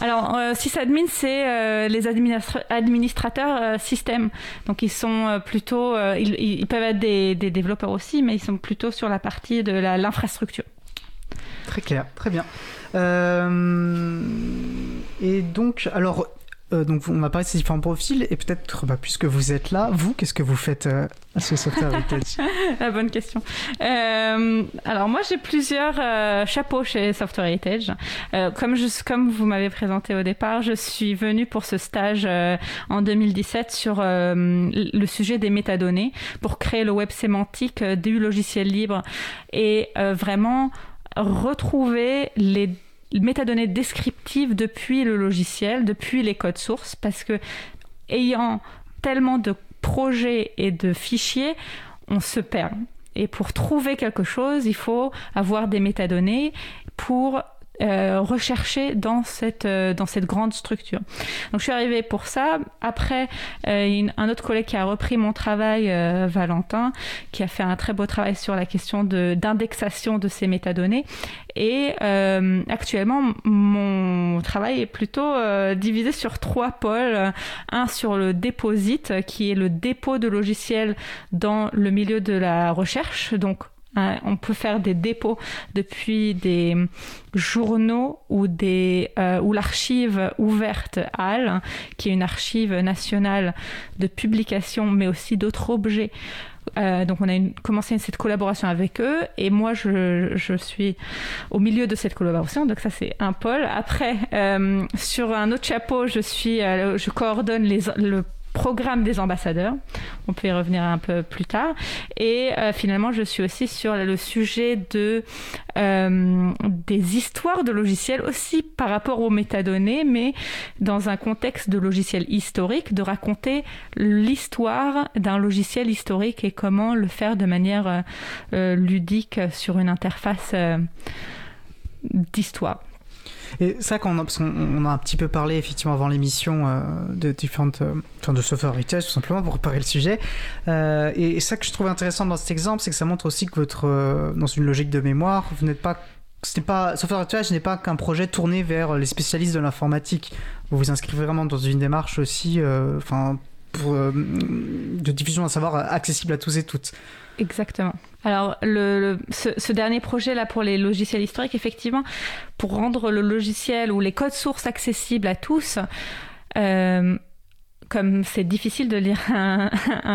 Alors, euh, sysadmin, c'est euh, les administrateurs euh, système. Donc, ils sont plutôt. Ils, peuvent être des, des, développeurs aussi, mais ils sont plutôt sur la partie de l'infrastructure. Très clair, très bien. et donc, alors, euh, donc on va parler de ces différents profils et peut-être bah, puisque vous êtes là, vous, qu'est-ce que vous faites euh, à ce Software Heritage La bonne question. Euh, alors moi j'ai plusieurs chapeaux chez Software Heritage. comme, comme vous m'avez présenté au départ, je suis venue pour ce stage en 2017 sur le sujet des métadonnées pour créer le web sémantique du logiciel libre et vraiment retrouver les métadonnées descriptives depuis le logiciel, depuis les codes sources, parce que ayant tellement de projets et de fichiers, on se perd. Et pour trouver quelque chose, il faut avoir des métadonnées pour euh, rechercher dans cette, euh, dans cette grande structure. Donc je suis arrivée pour ça. Après, euh, un autre collègue qui a repris mon travail, Valentin, qui a fait un très beau travail sur la question d'indexation de, ces métadonnées. Et actuellement, mon travail est plutôt divisé sur trois pôles. Un sur le déposit, qui est le dépôt de logiciels dans le milieu de la recherche. Donc Hein, on peut faire des dépôts depuis des journaux ou, des, euh, ou l'archive ouverte HAL, qui est une archive nationale de publication, mais aussi d'autres objets. Euh, donc on a commencé cette collaboration avec eux et moi je, suis au milieu de cette collaboration donc ça c'est un pôle après euh, sur un autre chapeau je suis je coordonne les, le programme des ambassadeurs. On peut y revenir un peu plus tard. Et euh, finalement, je suis aussi sur le sujet de, euh, des histoires de logiciels, aussi par rapport aux métadonnées, mais dans un contexte de logiciel historique, de raconter l'histoire d'un logiciel historique et comment le faire de manière euh, ludique sur une interface d'histoire. Et ça, qu'on a, qu'on a un petit peu parlé effectivement avant l'émission euh, de différentes, euh, enfin de software heritage tout simplement pour préparer le sujet. Euh, et, ça que je trouve intéressant dans cet exemple, c'est que ça montre aussi que votre, dans une logique de mémoire, vous n'êtes pas ce pas Software Heritage n'est pas qu'un projet tourné vers les spécialistes de l'informatique. Vous vous inscrivez vraiment dans une démarche aussi, enfin, de diffusion d'un savoir accessible à tous et toutes. Exactement. Alors, ce, dernier projet là pour les logiciels historiques, effectivement, pour rendre le logiciel ou les codes sources accessibles à tous, euh, comme c'est difficile de lire un,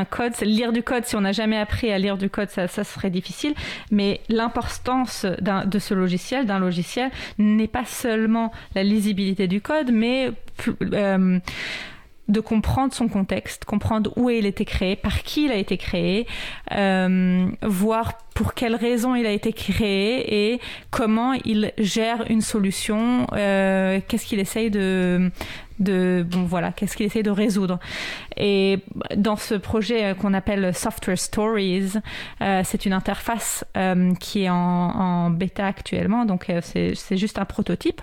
code, lire du code, si on n'a jamais appris à lire du code, ça, serait difficile. Mais l'importance de ce logiciel, d'un logiciel, n'est pas seulement la lisibilité du code, mais euh, de comprendre son contexte, comprendre où il a été créé, par qui il a été créé, euh, voir pour quelles raisons il a été créé et comment il gère une solution, euh, qu'est-ce qu'il essaye de, bon voilà qu'est-ce qu'il essaie de résoudre. Et dans ce projet euh, qu'on appelle Software Stories euh, c'est une interface qui est en, bêta actuellement donc c'est juste un prototype.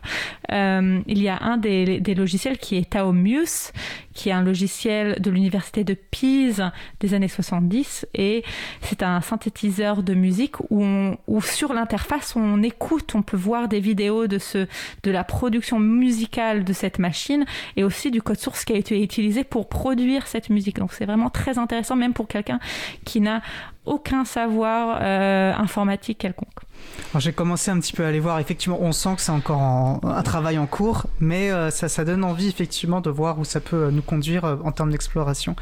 Il y a un des, des, logiciels qui est Taomuse qui est un logiciel de l'université de Pise des années 70 et c'est un synthétiseur de musique où, sur l'interface on écoute, on peut voir des vidéos de de la production musicale de cette machine et aussi du code source qui a été utilisé pour produire cette musique. Donc c'est vraiment très intéressant même pour quelqu'un qui n'a aucun savoir euh, informatique quelconque. J'ai commencé un petit peu à aller voir, effectivement on sent que c'est encore un travail en cours, mais euh, ça, ça donne envie effectivement de voir où ça peut nous conduire euh, en termes d'exploration.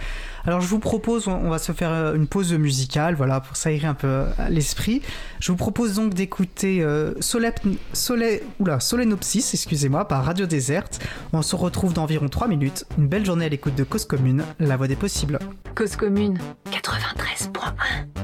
Alors je vous propose, on va se faire une pause musicale, voilà, pour s'aérer un peu l'esprit. Je vous propose donc d'écouter Solenopsis, excusez-moi, par Radio Déserte. On se retrouve dans environ 3 minutes. Une belle journée à l'écoute de Cause Commune, la voix des possibles. Cause Commune 93.1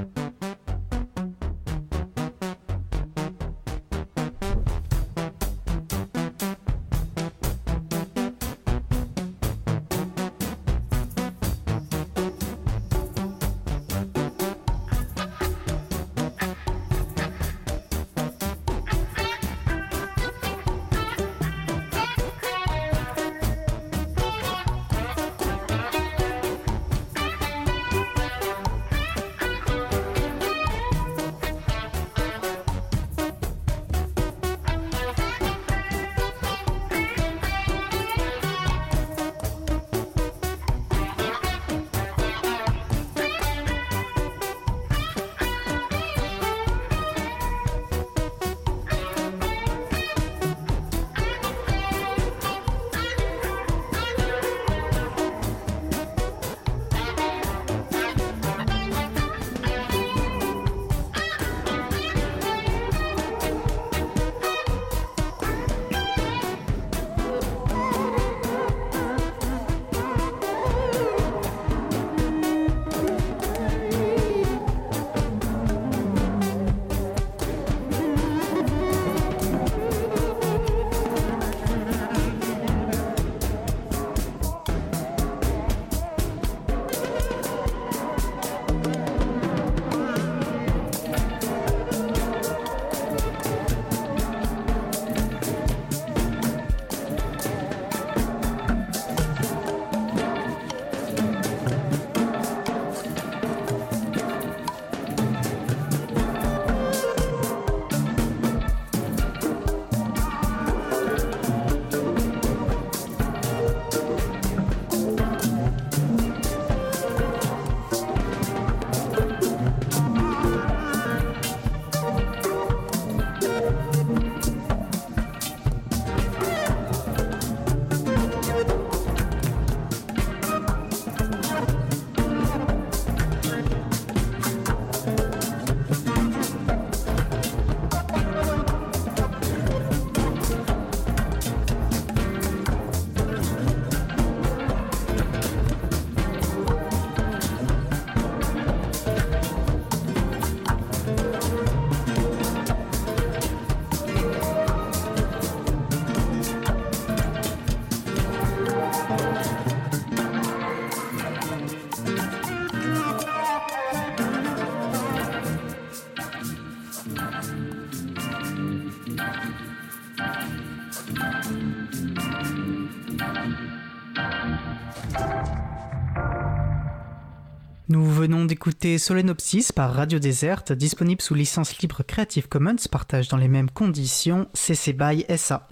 venons d'écouter Solenopsis par Radio Déserte, disponible sous licence libre Creative Commons, partage dans les mêmes conditions, CC BY SA.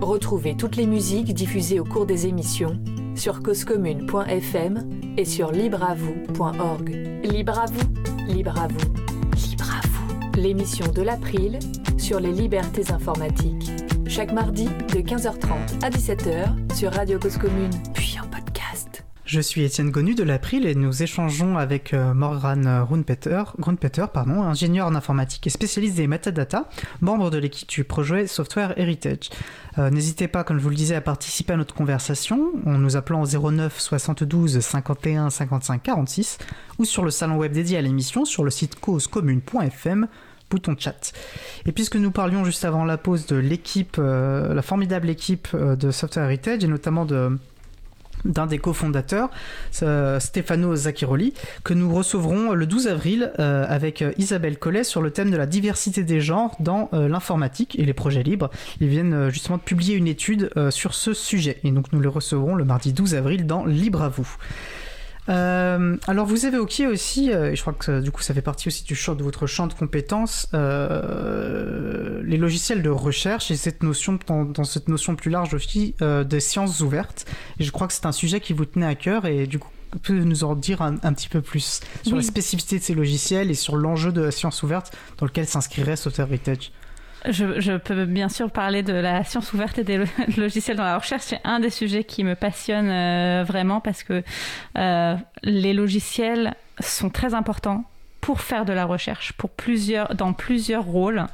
Retrouvez toutes les musiques diffusées au cours des émissions sur causecommune.fm et sur libreavoue.org. Libre à vous, libre vous, libre vous. L'émission de l'April sur les libertés informatiques. Chaque mardi de 15h30 à 17h sur Radio Cause Commune. Je suis Étienne Gonu de l'April et nous échangeons avec euh, Morgan Grunpeter, pardon, ingénieur en informatique et spécialiste des metadata, membre de l'équipe du projet Software Heritage. Euh, N'hésitez pas, comme je vous le disais, à participer à notre conversation en nous appelant au 09 72 51 55 46 ou sur le salon web dédié à l'émission sur le site causecommune.fm bouton chat. Et puisque nous parlions juste avant la pause de l'équipe, euh, la formidable équipe de Software Heritage et notamment de d'un des cofondateurs, euh, Stefano Zacchiroli, que nous recevrons le 12 avril euh, avec Isabelle Collet sur le thème de la diversité des genres dans euh, l'informatique et les projets libres. Ils viennent euh, justement de publier une étude euh, sur ce sujet et donc nous le recevrons le mardi 12 avril dans Libre à vous. Euh, alors vous évoquiez aussi, euh, et je crois que du coup ça fait partie aussi du champ de votre champ de compétences, euh, les logiciels de recherche et cette notion dans, cette notion plus large aussi des sciences ouvertes. Et je crois que c'est un sujet qui vous tenait à cœur et du coup peut nous en dire un, petit peu plus sur la spécificité de ces logiciels et sur l'enjeu de la science ouverte dans lequel s'inscrirait Software Heritage? Je, peux bien sûr parler de la science ouverte et des logiciels dans la recherche. C'est un des sujets qui me passionne euh, vraiment parce que euh, les logiciels sont très importants pour faire de la recherche, pour plusieurs, dans plusieurs rôles,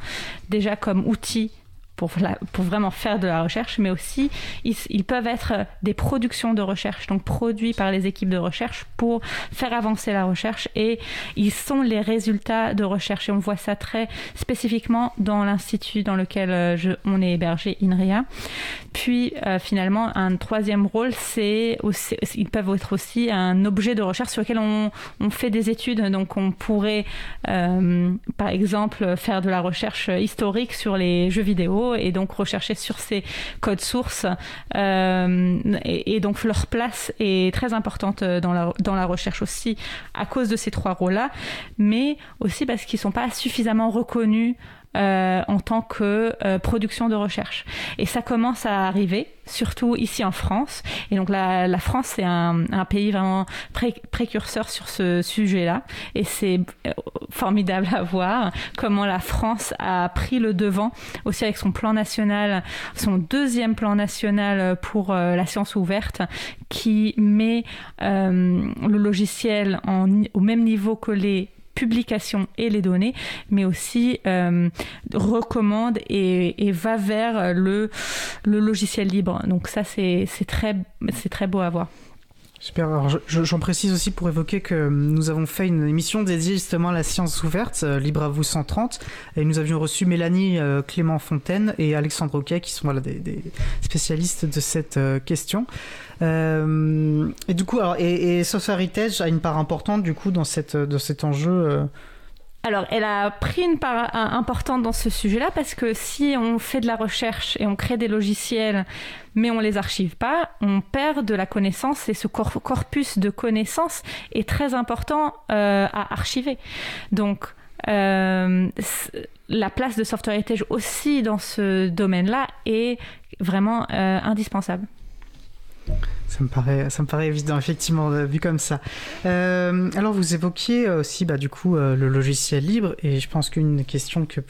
déjà comme outils pour, vraiment faire de la recherche, mais aussi ils, peuvent être des productions de recherche, donc produits par les équipes de recherche pour faire avancer la recherche. Et ils sont les résultats de recherche. Et on voit ça très spécifiquement dans l'institut dans lequel euh, on est hébergé, INRIA. Puis euh, finalement, un troisième rôle, c'est ils peuvent être aussi un objet de recherche sur lequel on, on fait des études, donc on pourrait euh, par exemple faire de la recherche historique sur les jeux vidéo et donc rechercher sur ces codes sources. Euh, et, donc leur place est très importante dans la, dans la recherche aussi à cause de ces trois rôles-là, mais aussi parce qu'ils ne sont pas suffisamment reconnus euh, en tant que euh, production de recherche. Et ça commence à arriver, surtout ici en France. Et donc la, France, c'est un, pays vraiment précurseur sur ce sujet-là. Et c'est euh, formidable à voir comment la France a pris le devant aussi avec son plan national, son deuxième plan national pour la science ouverte, qui met le logiciel au même niveau que les publication et les données, mais aussi euh, recommande et, va vers le, logiciel libre. Donc ça, c'est très, très beau à voir. Super. Alors, j'en précise aussi pour évoquer que nous avons fait une émission dédiée justement à la science ouverte, euh, Libre à vous 130, et nous avions reçu Mélanie euh, Clément Fontaine et Alexandre Oquet, qui sont voilà, des, spécialistes de cette question. Euh, et du coup, alors, et, et Heritage a une part importante du coup dans, cette, dans cet enjeu. Alors, elle a pris une part importante dans ce sujet-là parce que si on fait de la recherche et on crée des logiciels, mais on les archive pas, on perd de la connaissance et ce corpus de connaissances est très important euh, à archiver. Donc, euh, la place de Software Heritage aussi dans ce domaine-là est vraiment euh, indispensable. Ça me paraît, ça me paraît évident, effectivement, vu comme ça. Euh, alors, vous évoquiez aussi, bah, du coup, euh, le logiciel libre, et je pense qu'une question qui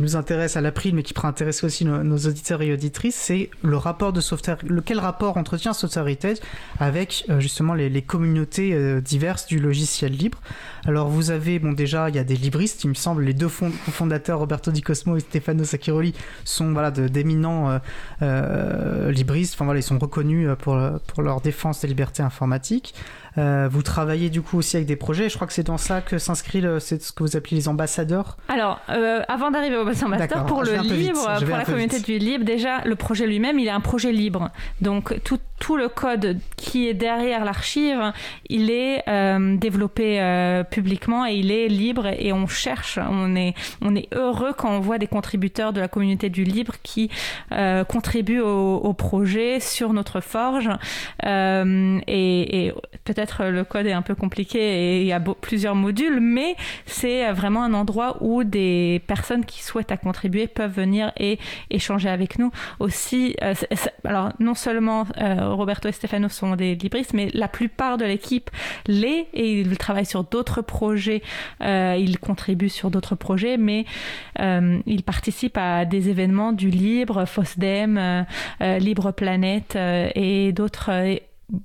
nous intéresse à l'April, mais qui pourra intéresser aussi nos, auditeurs et auditrices, c'est le rapport de software, lequel rapport entretient Software Heritage avec euh, justement les, communautés diverses du logiciel libre? Alors, vous avez, bon, déjà, il y a des libristes, il me semble, les deux fondateurs, Roberto Di Cosmo et Stefano Sacchiroli, sont voilà d'éminents libristes. Enfin voilà, ils sont reconnus pour pour leur défense des libertés informatiques. Euh, vous travaillez du coup aussi avec des projets. Je crois que c'est dans ça que s'inscrit c'est ce que vous appelez les ambassadeurs. Alors, euh, avant d'arriver aux ambassadeurs, pour le libre, pour la communauté du libre, déjà le projet lui-même, il est un projet libre. Donc tout, tout le code qui est derrière l'archive, il est euh, développé publiquement et il est libre et on cherche, on est, on est heureux quand on voit des contributeurs de la communauté du libre qui contribuent au, au, projet sur notre forge et, et peut-être le code est un peu compliqué et il y a plusieurs modules, mais c'est vraiment un endroit où des personnes qui souhaitent contribuer peuvent venir et échanger avec nous. Aussi, euh, alors non seulement euh, Roberto et Stefano sont des libristes, mais la plupart de l'équipe l'est et ils travaillent sur d'autres projets, euh, ils contribuent sur d'autres projets, mais ils participent à des événements du Libre, FOSDEM, Libre Planète et d'autres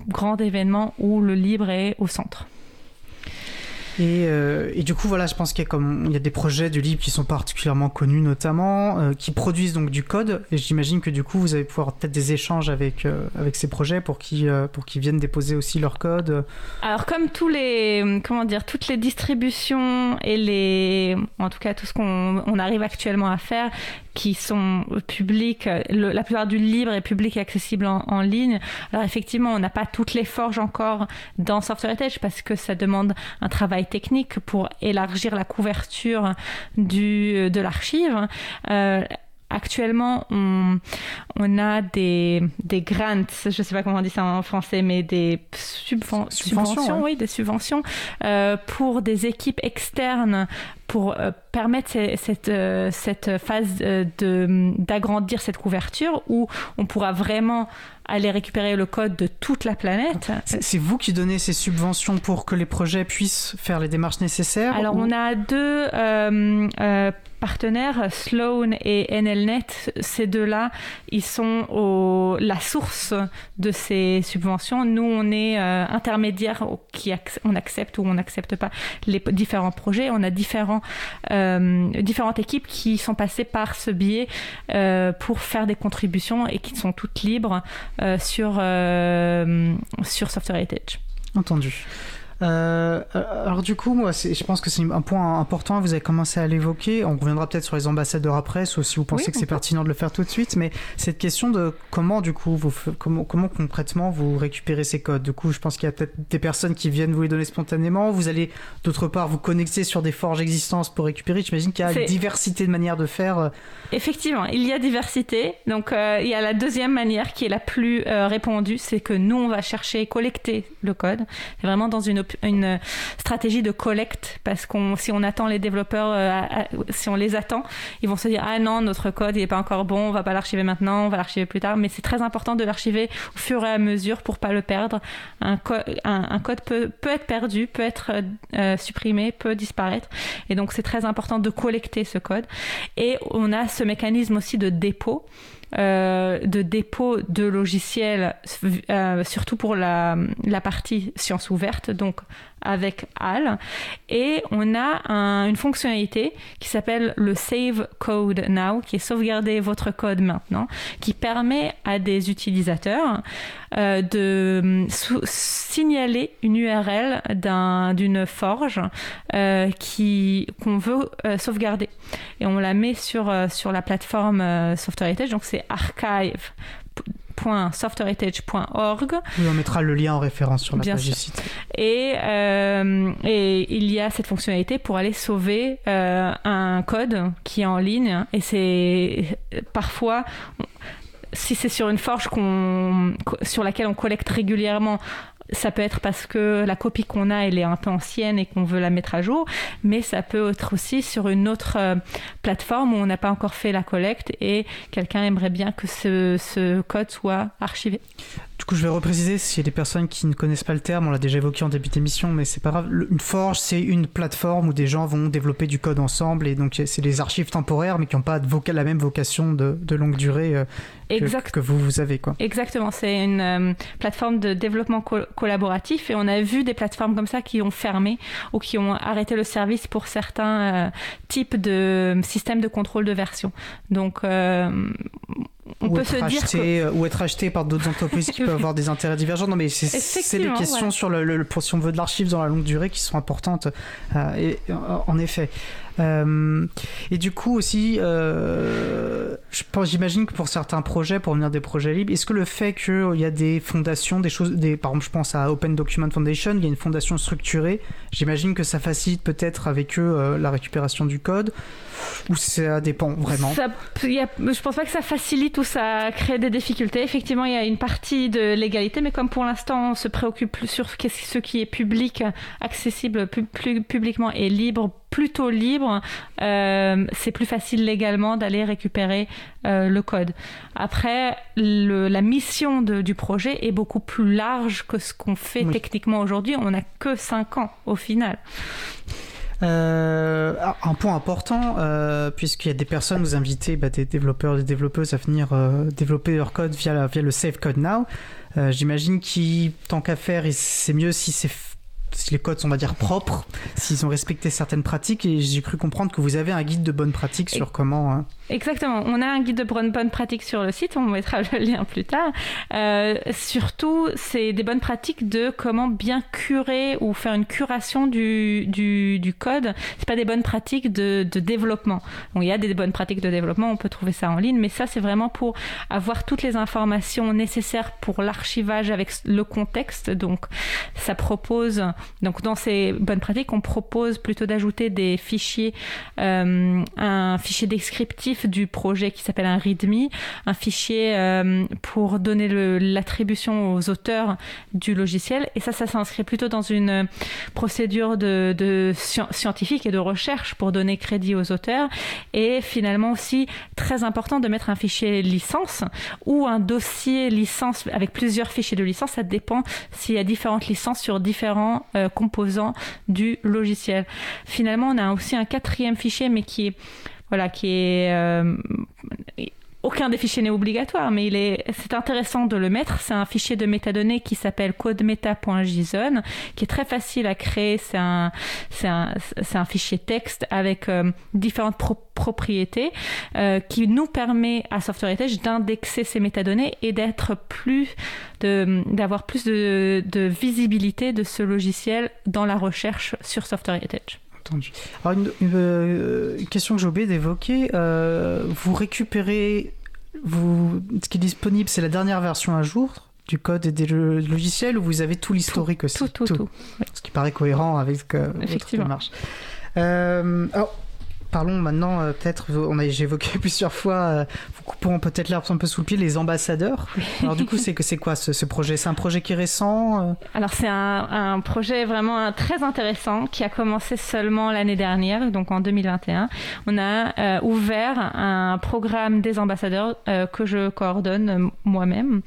grand événement où le libre est au centre. Et, euh, et, du coup, voilà, je pense qu'il y a comme il y a des projets du libre qui sont particulièrement connus, notamment, euh, qui produisent donc du code. Et j'imagine que du coup, vous allez pouvoir peut-être des échanges avec euh, avec ces projets pour qu'ils pour qu'ils viennent déposer aussi leur code. Alors, comme tous les comment dire, toutes les distributions et les, en tout cas tout ce qu'on on arrive actuellement à faire, qui sont publics, la plupart du libre est public et accessible en, ligne. Alors effectivement, on n'a pas toutes les forges encore dans Software Heritage parce que ça demande un travail technique pour élargir la couverture du, de l'archive. Euh, actuellement, on, on a des, des grants, je ne sais pas comment on dit ça en français, mais des subventions, oui, des subventions euh, pour des équipes externes pour euh, permettre cette, euh, cette phase de, d'agrandir cette couverture où on pourra vraiment aller récupérer le code de toute la planète. C'est vous qui donnez ces subventions pour que les projets puissent faire les démarches nécessaires Alors on a deux partenaires, Sloan et NLNet, ces deux-là, ils sont au, la source de ces subventions. Nous, on est euh, intermédiaire, qui on accepte ou on n'accepte pas les différents projets. On a différents, euh, différentes équipes qui sont passées par ce biais euh, pour faire des contributions et qui sont toutes libres sur, sur Software Heritage. Entendu. Euh, alors du coup, moi, je pense que c'est un point important. Vous avez commencé à l'évoquer. On reviendra peut-être sur les ambassadeurs après, sauf si vous pensez que c'est pertinent de le faire tout de suite. Mais cette question de comment, du coup, vous, comment, comment concrètement vous récupérez ces codes? Du coup, je pense qu'il y a peut-être des personnes qui viennent vous les donner spontanément. Vous allez d'autre part vous connecter sur des forges existances pour récupérer. J'imagine qu'il y a une diversité de manières de faire. Effectivement, il y a diversité. Donc, euh, il y a la deuxième manière qui est la plus euh, répandue, c'est que nous, on va chercher et collecter le code. C'est vraiment dans une une stratégie de collecte parce qu'on si on attend les développeurs, euh, si on les attend, ils vont se dire ah non notre code il est pas encore bon, on va pas l'archiver maintenant, on va l'archiver plus tard. Mais c'est très important de l'archiver au fur et à mesure pour pas le perdre. Un, un, code peut, peut être perdu, peut être euh, supprimé, peut disparaître. Et donc c'est très important de collecter ce code. Et on a ce mécanisme aussi de dépôt. Euh, de dépôt de logiciels, euh, surtout pour la, la, partie sciences ouvertes, donc avec HAL. Et on a une fonctionnalité qui s'appelle le Save Code Now, qui est sauvegarder votre code maintenant, qui permet à des utilisateurs euh, de signaler une URL d'une forge euh, qu'on veut euh, sauvegarder. Et on la met sur, sur la plateforme Software Heritage, donc c'est archive www.softheritage.org. On mettra le lien en référence sur la page du site. Et, euh, et il y a cette fonctionnalité pour aller sauver euh, un code qui est en ligne. Et c'est parfois si c'est sur une forge sur laquelle on collecte régulièrement, ça peut être parce que la copie qu'on a, elle est un peu ancienne et qu'on veut la mettre à jour, mais ça peut être aussi sur une autre euh, plateforme où on n'a pas encore fait la collecte et quelqu'un aimerait bien que ce, ce code soit archivé. Du coup, je vais repréciser s'il y a des personnes qui ne connaissent pas le terme, on l'a déjà évoqué en début d'émission, mais c'est pas grave. Une forge, c'est une plateforme où des gens vont développer du code ensemble et donc c'est des archives temporaires mais qui n'ont pas la même vocation de, longue durée euh, que, vous, vous avez. Quoi. Exactement, c'est une euh, plateforme de développement collaboratif et on a vu des plateformes comme ça qui ont fermé ou qui ont arrêté le service pour certains euh, types de systèmes de contrôle de version. Donc, on ou peut se dire que... ou être acheté par d'autres entreprises qui peuvent avoir des intérêts divergents. Non, mais c'est des questions sur le, pour si on veut de l'archive dans la longue durée qui sont importantes. Euh, et, en effet. Euh, et du coup aussi, euh, j'imagine que pour certains projets, pour venir des projets libres, est-ce que le fait qu'il y a des fondations, des choses, des, par exemple, je pense à Open Document Foundation, il y a une fondation structurée, j'imagine que ça facilite peut-être avec eux la récupération du code. Ou ça dépend vraiment ça, y a, Je pense pas que ça facilite ou ça crée des difficultés. Effectivement, il y a une partie de l'égalité, mais comme pour l'instant on se préoccupe plus sur ce qui est public, accessible plus, publiquement et libre, plutôt libre, euh, c'est plus facile légalement d'aller récupérer euh, le code. Après, le, la mission de, du projet est beaucoup plus large que ce qu'on fait techniquement aujourd'hui. On n'a que 5 ans au final. Euh, un point important, euh, puisqu'il y a des personnes, vous invitez bah, des développeurs, des développeuses à venir euh, développer leur code via, via le Save Code Now. J'imagine qu'il, tant qu'à faire, c'est mieux si c'est si les codes sont, on va dire, propres, s'ils ont respecté certaines pratiques. Et j'ai cru comprendre que vous avez un guide de bonnes pratiques sur comment. Hein. Exactement. On a un guide de bonnes, pratiques sur le site. On mettra le lien plus tard. Euh, surtout, c'est des bonnes pratiques de comment bien curer ou faire une curation du, du, du code. C'est pas des bonnes pratiques de, de développement. Bon, il y a des bonnes pratiques de développement. On peut trouver ça en ligne, mais ça, c'est vraiment pour avoir toutes les informations nécessaires pour l'archivage avec le contexte. Donc, ça propose Donc dans ces bonnes pratiques, on propose plutôt d'ajouter des fichiers, euh, un fichier descriptif du projet qui s'appelle un README, un fichier euh, pour donner l'attribution aux auteurs du logiciel. Et ça, ça s'inscrit plutôt dans une procédure de, de scientifique et de recherche pour donner crédit aux auteurs. Et finalement aussi très important de mettre un fichier licence ou un dossier licence avec plusieurs fichiers de licence. Ça dépend s'il y a différentes licences sur différents euh, composants du logiciel. Finalement, on a aussi un quatrième fichier, mais qui est voilà, qui est euh, aucun des fichiers n'est obligatoire, mais il est, c'est intéressant de le mettre. C'est un fichier de métadonnées qui s'appelle codemeta.json, qui est très facile à créer. C'est un, c'est un, c'est un fichier texte avec euh, différentes propriétés euh, qui nous permet à Software Heritage d'indexer ces métadonnées et d'être plus, de, d'avoir plus de, de visibilité de ce logiciel dans la recherche sur Software Heritage. Alors une, euh, question que j'ai oublié d'évoquer, euh, vous récupérez, vous, ce qui est disponible, c'est la dernière version à jour du code et des logiciels ou vous avez tout l'historique aussi Tout, tout, tout. Ce qui paraît cohérent avec ce que Effectivement. marche. Euh, alors, parlons maintenant, euh, peut-être, on a, j'ai évoqué plusieurs fois, euh, vous couperons peut-être l'herbe un peu sous le pied, les ambassadeurs. Alors du coup, c'est que c'est quoi ce, projet? C'est un projet qui est récent euh? Alors c'est un, projet vraiment très intéressant qui a commencé seulement l'année dernière, donc en 2021. On a ouvert un programme des ambassadeurs que je coordonne moi-même.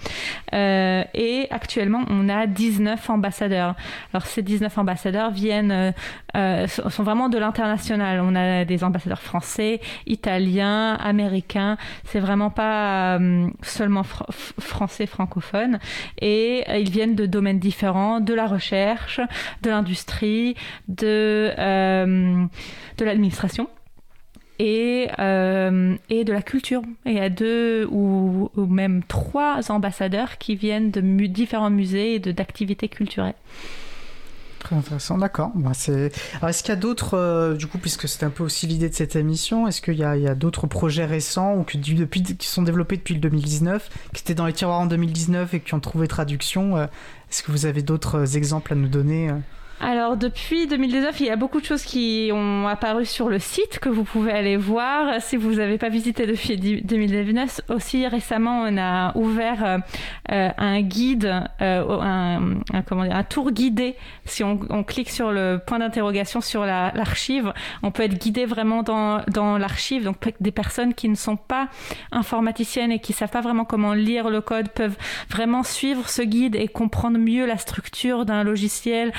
et actuellement, on a 19 ambassadeurs. Alors ces 19 ambassadeurs viennent, sont vraiment de l'international. On a des ambassadeurs ambassadeurs français, italiens, américains. C'est vraiment pas euh, seulement français francophone. Et euh, ils viennent de domaines différents, de la recherche, de l'industrie, de, euh, de l'administration. Et, et, de la culture. Il y a deux ou même trois ambassadeurs qui viennent de différents musées et d'activités culturelles. Très intéressant, d'accord. Bah, c'est... Alors, est-ce qu'il y a d'autres, euh, du coup, puisque c'était un peu aussi l'idée de cette émission, est-ce qu'il y a, il y a d'autres projets récents ou que, depuis, qui sont développés depuis le 2019, qui étaient dans les tiroirs en 2019 et qui ont trouvé traduction euh, Est-ce que vous avez d'autres exemples à nous donner euh? Alors depuis 2019, il y a beaucoup de choses qui ont apparu sur le site que vous pouvez aller voir si vous n'avez pas visité depuis 2019. Aussi récemment, on a ouvert euh, un guide, euh, un, tour guidé. Si on, clique sur le point d'interrogation sur l'archive, on peut être guidé vraiment dans, l'archive. Donc des personnes qui ne sont pas informaticiennes et qui savent pas vraiment comment lire le code peuvent vraiment suivre ce guide et comprendre mieux la structure d'un logiciel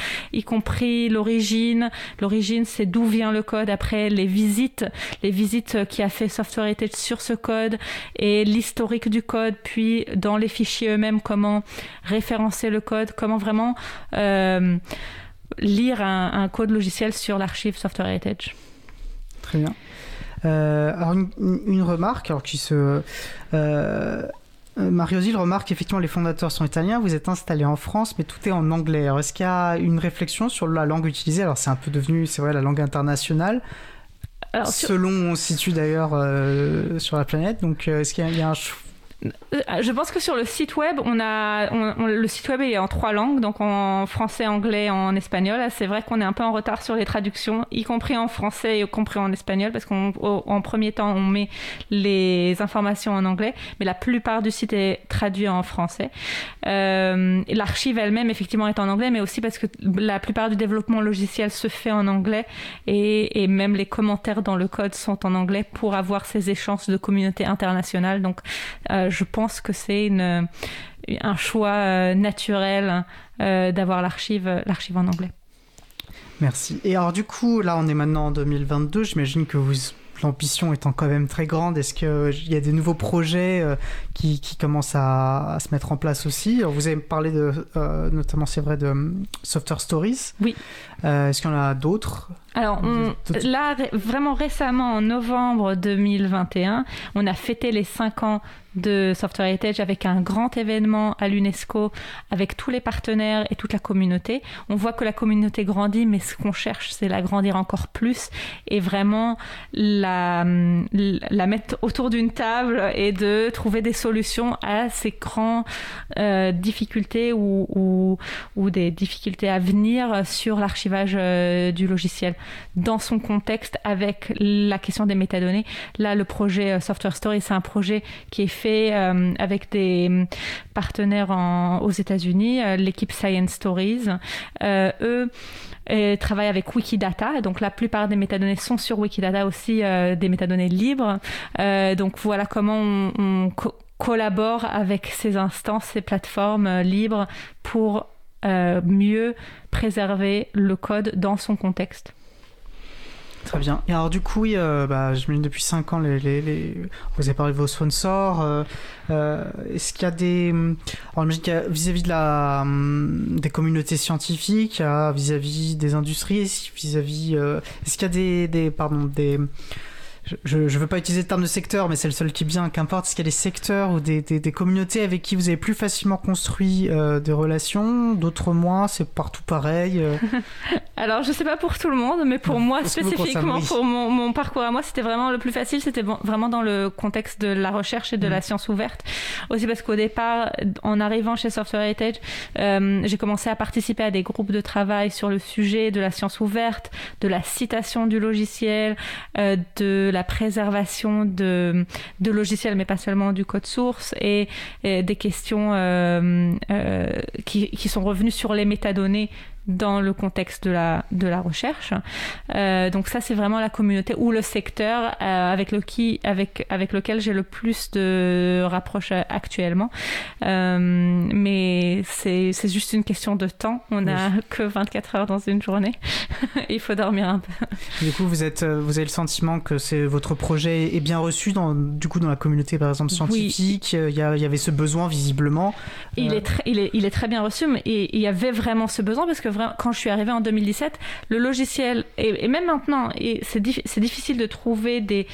compris l'origine. L'origine, c'est d'où vient le code. Après, les visites, les visites qui a fait Software Heritage sur ce code et l'historique du code, puis dans les fichiers eux-mêmes, comment référencer le code, comment vraiment euh, lire un, code logiciel sur l'archive Software Heritage. Très bien. Euh, alors une, remarque alors qui se euh, euh, Mario Zil remarque effectivement les fondateurs sont italiens, vous êtes installé en France, mais tout est en anglais. est-ce qu'il y a une réflexion sur la langue utilisée? Alors c'est un peu devenu, c'est vrai, la langue internationale. Selon où on se situe d'ailleurs euh, sur la planète, donc euh, est-ce qu'il y, a un euh, je pense que sur le site web, on a le site web est en trois langues, donc en français, anglais, en espagnol. C'est vrai qu'on est un peu en retard sur les traductions, y compris en français et y compris en espagnol, parce qu'en premier temps, on met les informations en anglais, mais la plupart du site est traduit en français. Euh, L'archive elle-même, effectivement, est en anglais, mais aussi parce que la plupart du développement logiciel se fait en anglais et, et même les commentaires dans le code sont en anglais pour avoir ces échanges de communauté internationale. Donc, euh, je pense que c'est un choix euh, naturel euh, d'avoir l'archive, l'archive en anglais. Merci. Et alors du coup, là on est maintenant en 2022, j'imagine que vous l'ambition étant quand même très grande, est-ce qu'il y a des nouveaux projets euh, qui, commencent à, se mettre en place aussi? Vous avez parlé de, notamment c'est vrai, de Software Stories. Oui. Est-ce qu'il y en a d'autres Alors, là, vraiment récemment, en novembre 2021, on a fêté les 5 ans de Software Heritage avec un grand événement à l'UNESCO avec tous les partenaires et toute la communauté. On voit que la communauté grandit, mais ce qu'on cherche, c'est la grandir encore plus et vraiment la, la mettre autour d'une table et de trouver des solutions à ces grandes euh, difficultés ou, ou, ou, des difficultés à venir sur euh, du logiciel dans son contexte avec la question des métadonnées. Là, le projet euh, Software Story, c'est un projet qui est fait euh, avec des hum, partenaires aux États-Unis, l'équipe Science Stories. Eux travaillent avec Wikidata. Donc la plupart des métadonnées sont sur Wikidata aussi, des métadonnées libres. donc voilà comment on, collabore avec ces instances, ces plateformes libres pour mieux préserver le code dans son contexte. Très bien. Et alors du coup, oui, euh, bah, depuis 5 ans, les, vous avez parlé de vos sponsors. Euh, euh, est-ce qu'il y a des... vis-à-vis de la, hum, des communautés scientifiques, vis-à-vis des industries, vis-à-vis... est-ce qu'il y a des, des, pardon, des, je ne veux pas utiliser le terme de secteur, mais c'est le seul qui est bien, qu'importe, est-ce qu'il y a des secteurs ou des, des, communautés avec qui vous avez plus facilement construit euh, des relations, d'autres moins, c'est partout pareil euh Alors, je sais pas pour tout le monde, mais pour moi spécifiquement, pour mon, mon, parcours à moi, c'était vraiment le plus facile, c'était vraiment dans le contexte de la recherche et de la mm. science ouverte. Aussi parce qu'au départ, en arrivant chez Software Heritage, euh, j'ai commencé à participer à des groupes de travail sur le sujet de la science ouverte, de la citation du logiciel, de la la préservation de, logiciels, mais pas seulement du code source, et, des questions euh, euh, qui, qui, sont revenues sur les métadonnées dans le contexte de la, de la recherche. Euh, donc ça, c'est vraiment la communauté ou le secteur euh, avec, le qui, avec, avec lequel j'ai le plus de actuellement. Euh, mais c'est juste une question de temps. On n'a que 24 heures dans une journée. Il faut dormir un peu. Du coup, vous, êtes, vous avez le sentiment que votre projet est bien reçu dans, du coup, dans la communauté, par exemple, scientifique. Il, y a, il y avait ce besoin, visiblement. Il, est, très, il, est, il est très bien reçu, mais il y avait vraiment ce besoin parce que quand je suis arrivée en 2017, le logiciel, et, même maintenant, c'est difficile de trouver des,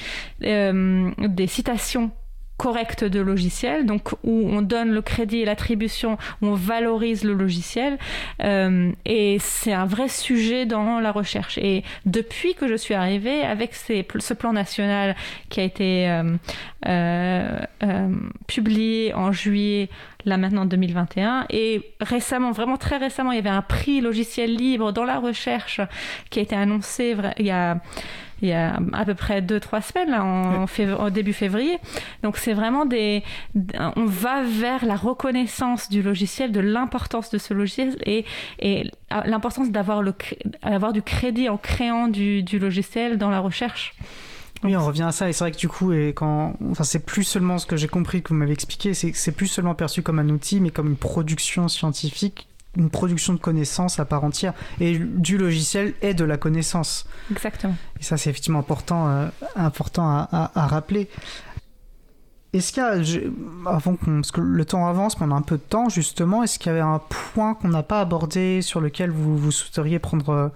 euh, des citations correctes de logiciel, donc où on donne le crédit et l'attribution, où on valorise le logiciel. Euh, et c'est un vrai sujet dans la recherche. Et depuis que je suis arrivée, avec ce plan national qui a été euh, publié en juillet là maintenant en 2021. Et récemment, vraiment très récemment, il y avait un prix logiciel libre dans la recherche qui a été annoncé il y a il y a à peu près deux trois semaines là, en, début février. Donc c'est vraiment des, on va vers la reconnaissance du logiciel, de l'importance de ce logiciel et, et l'importance d'avoir le du crédit en créant du, du logiciel dans la recherche. Oui, on revient à ça. Et c'est vrai que du coup, et quand, enfin, c'est plus seulement ce que j'ai compris que vous m'avez expliqué, c'est c'est plus seulement perçu comme un outil, mais comme une production scientifique, une production de connaissances à part entière. Et du logiciel est de la connaissance. Exactement. Et ça, c'est effectivement important, euh, important à, à, rappeler. Est-ce qu'il y a, avant qu'on, parce que le temps avance, mais on a un peu de temps justement, est-ce qu'il y avait un point qu'on n'a pas abordé sur lequel vous, vous souhaiteriez prendre euh,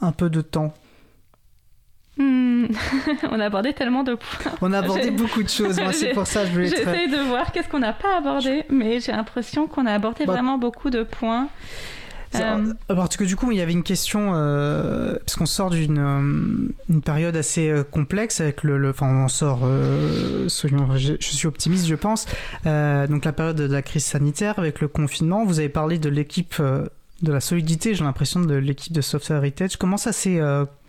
un peu de temps? Hmm. on a abordé tellement de points. On a abordé beaucoup de choses, moi c'est pour ça que je voulais J'essaie de voir qu'est-ce qu'on n'a pas abordé, mais j'ai l'impression qu'on a abordé bah, vraiment beaucoup de points. Euh... Parce que du coup, il y avait une question, euh, parce qu'on sort d'une euh, une période assez euh, complexe avec le, enfin on sort, soyons, je, je, suis optimiste, je pense. donc la période de la crise sanitaire avec le confinement, vous avez parlé de l'équipe, de la solidité, j'ai l'impression de l'équipe de Software Heritage. Comment ça s'est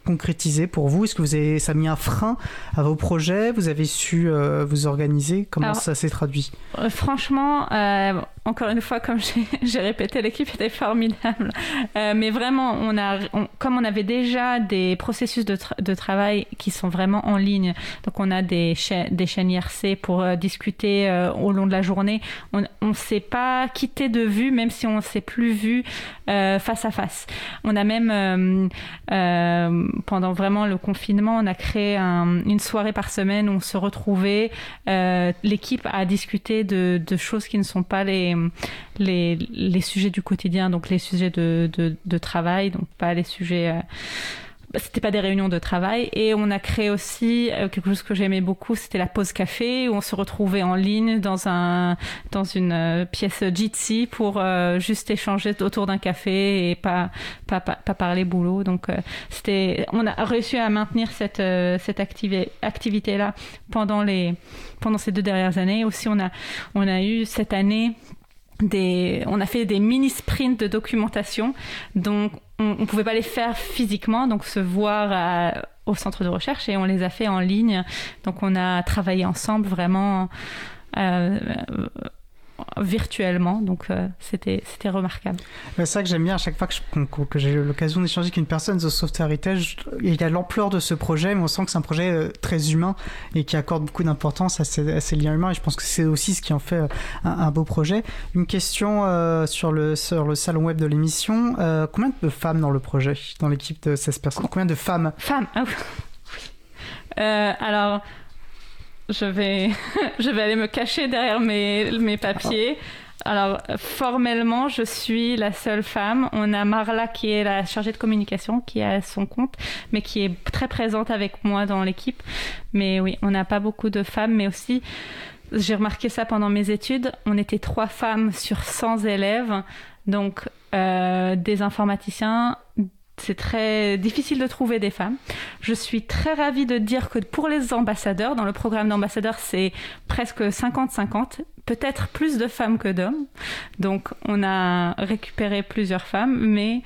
concrétisé pour vous Est-ce que vous avez, ça a mis un frein à vos projets? Vous avez su euh, vous organiser? Comment ça s'est traduit? euh, Franchement, euh, encore une fois, comme j'ai répété, l'équipe était formidable. mais vraiment, on a, comme on avait déjà des processus de, travail qui sont vraiment en ligne, donc on a des, chaînes, IRC pour discuter au long de la journée, on ne s'est pas quitté de vue, même si on ne s'est plus vu face à face. On a même pendant vraiment le confinement, on a créé une soirée par semaine où on se retrouvait. Euh, l'équipe a discuté de, choses qui ne sont pas les, les, sujets du quotidien, donc les sujets de, travail, donc pas les sujets. Euh, c'était pas des réunions de travail et on a créé aussi euh, quelque chose que j'aimais beaucoup c'était la pause café où on se retrouvait en ligne dans un dans une euh, pièce Jitsi pour euh, juste échanger autour d'un café et pas pas, pas, parler boulot donc c'était on a réussi à maintenir cette cette activité là pendant les pendant ces deux dernières années aussi on a on a eu cette année des, on a fait des mini sprints de documentation, donc on ne pouvait pas les faire physiquement, donc se voir au centre de recherche, et on les a fait en ligne. Donc on a travaillé ensemble vraiment euh, virtuellement. Donc euh, c'était c'était remarquable. C'est ça que j'aime bien à chaque fois que, que, j'ai l'occasion d'échanger avec une personne de Software Heritage. Il y a l'ampleur de ce projet, mais on sent que c'est un projet euh, très humain et qui accorde beaucoup d'importance à ces, liens humains. Et je pense que c'est aussi ce qui en fait euh, un, beau projet. Une question sur, le, sur le salon web de l'émission. combien de femmes dans le projet, dans l'équipe de 16 personnes? Combien de femmes? Femmes ah Alors je vais, je vais aller me cacher derrière mes, mes papiers. Alors, formellement, je suis la seule femme. On a Marla qui est la chargée de communication, qui a son compte, mais qui est très présente avec moi dans l'équipe. Mais oui, on n'a pas beaucoup de femmes, mais aussi, j'ai remarqué ça pendant mes études, on était trois femmes sur 100 élèves. Donc, euh, des informaticiens, c'est très difficile de trouver des femmes. Je suis très ravie de dire que pour les ambassadeurs, dans le programme d'ambassadeurs, c'est presque 50-50, peut-être plus de femmes que d'hommes. Donc on a récupéré plusieurs femmes, mais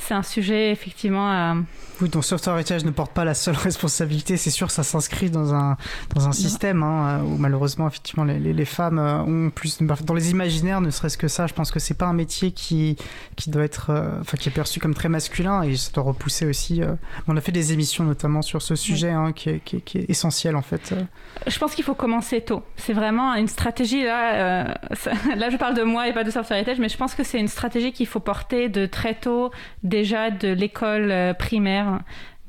c'est un sujet effectivement à... Oui, donc Software Heritage ne porte pas la seule responsabilité, c'est sûr, ça s'inscrit dans un, dans un système hein, où malheureusement, effectivement, les, les, femmes euh, ont plus... Dans les imaginaires, ne serait-ce que ça, je pense que c'est pas un métier qui, qui doit être... Euh, enfin, qui est perçu comme très masculin et ça doit repousser aussi... Euh, on a fait des émissions notamment sur ce sujet hein, qui, est, qui, qui, est, essentiel en fait. Je pense qu'il faut commencer tôt. C'est vraiment une stratégie, là, là je parle de moi et pas de Software Heritage, mais je pense que c'est une stratégie qu'il faut porter de très tôt déjà de l'école euh, primaire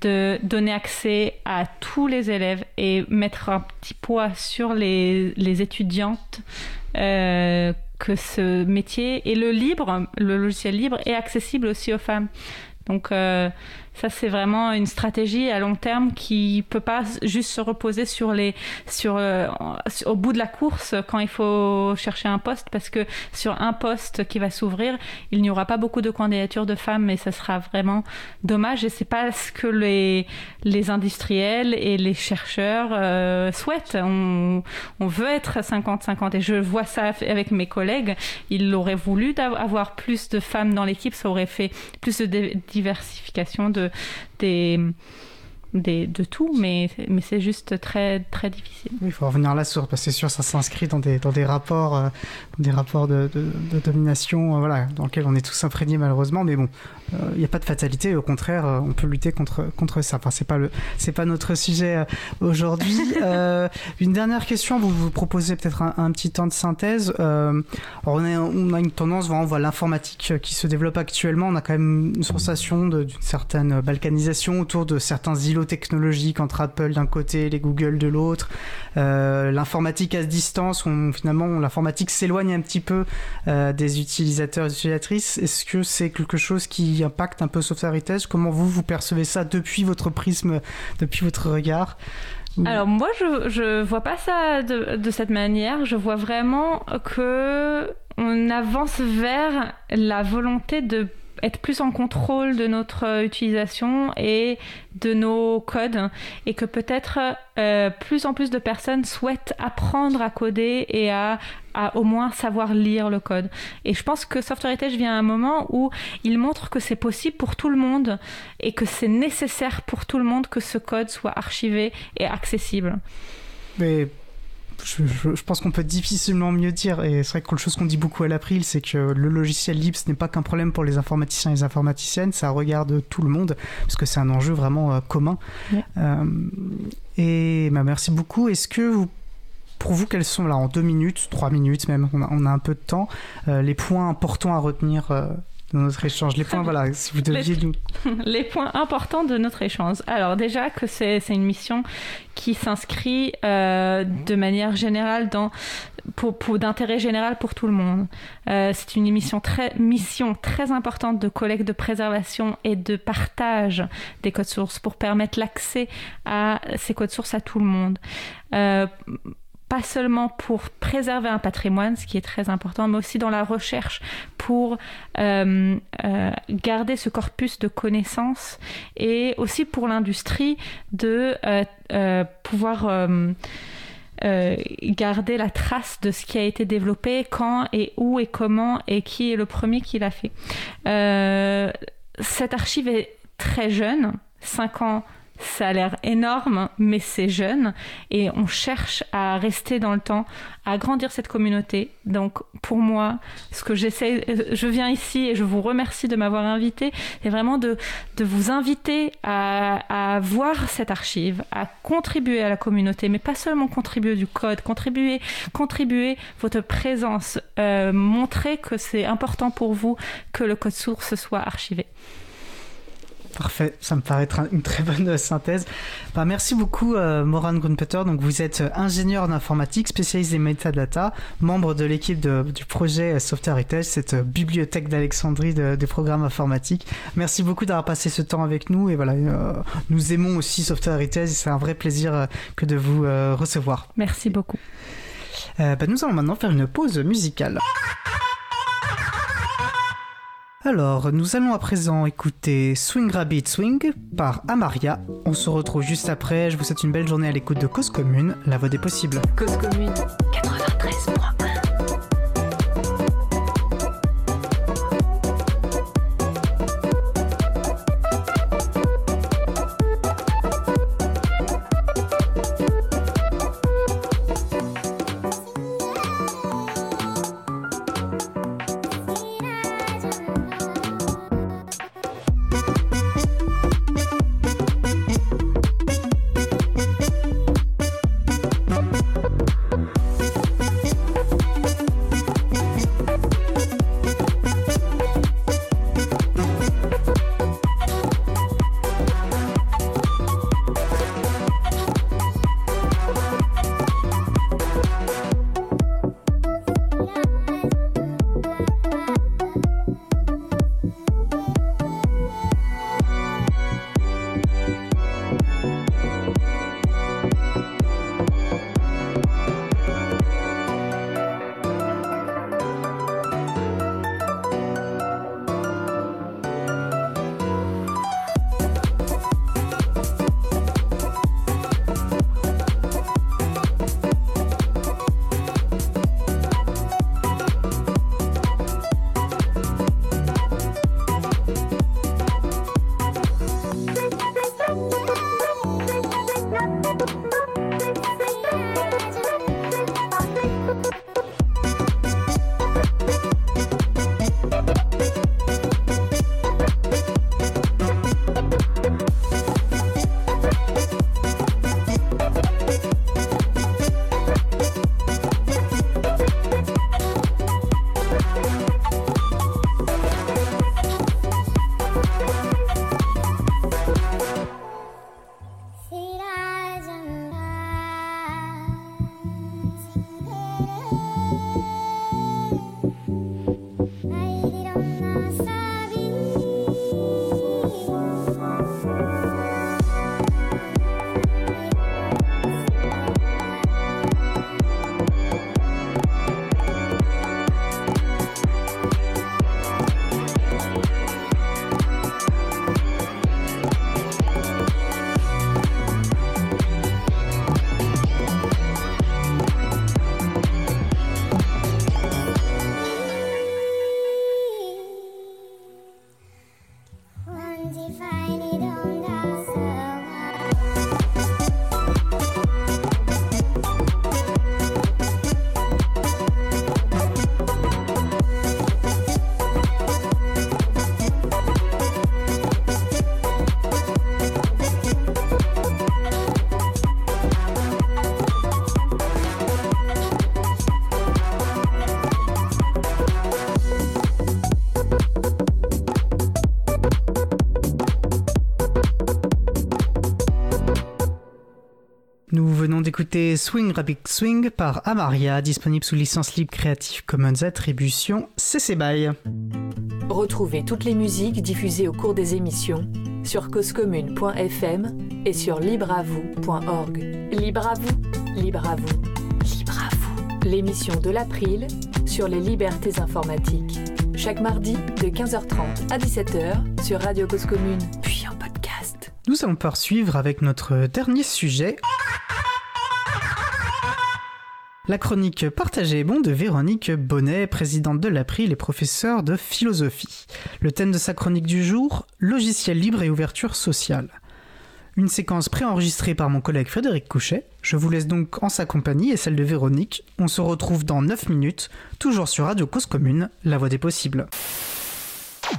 de donner accès à tous les élèves et mettre un petit poids sur les, les étudiantes euh, que ce métier et le libre, le logiciel libre est accessible aussi aux femmes. Donc euh, ça, c'est vraiment une stratégie à long terme qui peut pas juste se reposer sur les, sur, euh, au bout de la course quand il faut chercher un poste, parce que sur un poste qui va s'ouvrir, il n'y aura pas beaucoup de candidatures de femmes, mais ça sera vraiment dommage. Et c'est pas ce que les, les industriels et les chercheurs euh, souhaitent. On, on veut être 50-50, et je vois ça avec mes collègues. Ils auraient voulu avoir plus de femmes dans l'équipe, ça aurait fait plus de diversification de de tout, mais, mais c'est juste très, très difficile. il faut revenir là sur, parce que c'est sûr, ça s'inscrit dans des, dans des rapports, euh, des rapports de, de, domination, euh, voilà, dans lesquels on est tous imprégnés malheureusement, mais bon, il euh, n'y a pas de fatalité, au contraire, on peut lutter contre, contre ça. Enfin, c'est pas le, c'est pas notre sujet aujourd'hui. une dernière question, vous vous proposez peut-être un, petit temps de synthèse. alors on, a, on a une tendance, on voit l'informatique qui se développe actuellement, on a quand même une sensation d'une certaine balkanisation autour de certains îlots technologique entre Apple d'un côté, les Google de l'autre, euh, l'informatique à distance, on, finalement l'informatique s'éloigne un petit peu euh, des utilisateurs et utilisatrices. Est-ce que c'est quelque chose qui impacte un peu Software Heritage? Comment vous, vous percevez ça depuis votre prisme, depuis votre regard? Alors moi, je, je vois pas ça de, de cette manière. Je vois vraiment que on avance vers la volonté de être plus en contrôle de notre euh, utilisation et de nos codes et que peut-être euh, plus en plus de personnes souhaitent apprendre à coder et à, au moins savoir lire le code. Et je pense que Software Heritage vient à un moment où il montre que c'est possible pour tout le monde et que c'est nécessaire pour tout le monde que ce code soit archivé et accessible. Je, pense qu'on peut difficilement mieux dire, et c'est vrai que la chose qu'on dit beaucoup à l'April, c'est que le logiciel libre, ce n'est pas qu'un problème pour les informaticiens et les informaticiennes, ça regarde tout le monde, parce que c'est un enjeu vraiment euh, commun. Euh, et bah, merci beaucoup. Est-ce que vous pour vous, quels sont là en deux minutes, trois minutes même, on a, un peu de temps, euh, les points importants à retenir dans notre échange Les points, voilà, si vous deviez les, nous... les points importants de notre échange. Alors déjà que c'est une mission qui s'inscrit euh, de manière générale dans pour, pour d'intérêt général pour tout le monde. Euh, c'est une mission très, mission très importante de collecte, de préservation et de partage des codes sources pour permettre l'accès à ces codes sources à tout le monde. Euh, pas seulement pour préserver un patrimoine, ce qui est très important, mais aussi dans la recherche pour euh, euh, garder ce corpus de connaissances et aussi pour l'industrie de euh, pouvoir garder la trace de ce qui a été développé, quand et où et comment et qui est le premier qui l'a fait. cette archive est très jeune, 5 ans ça a l'air énorme, mais c'est jeune et on cherche à rester dans le temps, à agrandir cette communauté. Donc pour moi, ce que j'essaie, je viens ici et je vous remercie de m'avoir invité, c'est vraiment de, vous inviter à, à voir cette archive, à contribuer à la communauté, mais pas seulement contribuer du code, contribuer, contribuer votre présence, euh, montrer que c'est important pour vous que le code source soit archivé. Parfait, ça me paraît être une très bonne synthèse. Bah, merci beaucoup, euh, Moran Grunpeter. Donc, vous êtes ingénieur en informatique, spécialiste des metadata, membre de l'équipe du projet Software Heritage, cette bibliothèque d'Alexandrie des de programmes informatiques. Merci beaucoup d'avoir passé ce temps avec nous. Et voilà, euh, nous aimons aussi Software Heritage. C'est un vrai plaisir euh, que de vous euh, recevoir. Merci beaucoup. Euh, bah, nous allons maintenant faire une pause musicale. Alors, nous allons à présent écouter Swing Rabbit Swing par Amaria. On se retrouve juste après. Je vous souhaite une belle journée à l'écoute de Cause Commune, la voix des possibles. Cause Commune d'écouter Swing Rabbit Swing par Amaria, disponible sous licence libre Creative Commons Attribution CC BY. Retrouvez toutes les musiques diffusées au cours des émissions sur causecommune.fm et sur libreavoue.org. Libre à vous, libre à vous, libre à vous. L'émission de l'April sur les libertés informatiques. Chaque mardi de 15h30 à 17h sur Radio Cause Commune, puis en podcast. Nous allons poursuivre avec notre dernier sujet. La chronique Partagée et bon de Véronique Bonnet, présidente de l'April et professeure de philosophie. Le thème de sa chronique du jour, logiciel libre et ouverture sociale. Une séquence préenregistrée par mon collègue Frédéric Couchet. Je vous laisse donc en sa compagnie et celle de Véronique. On se retrouve dans 9 minutes, toujours sur Radio Cause Commune, la voix des possibles.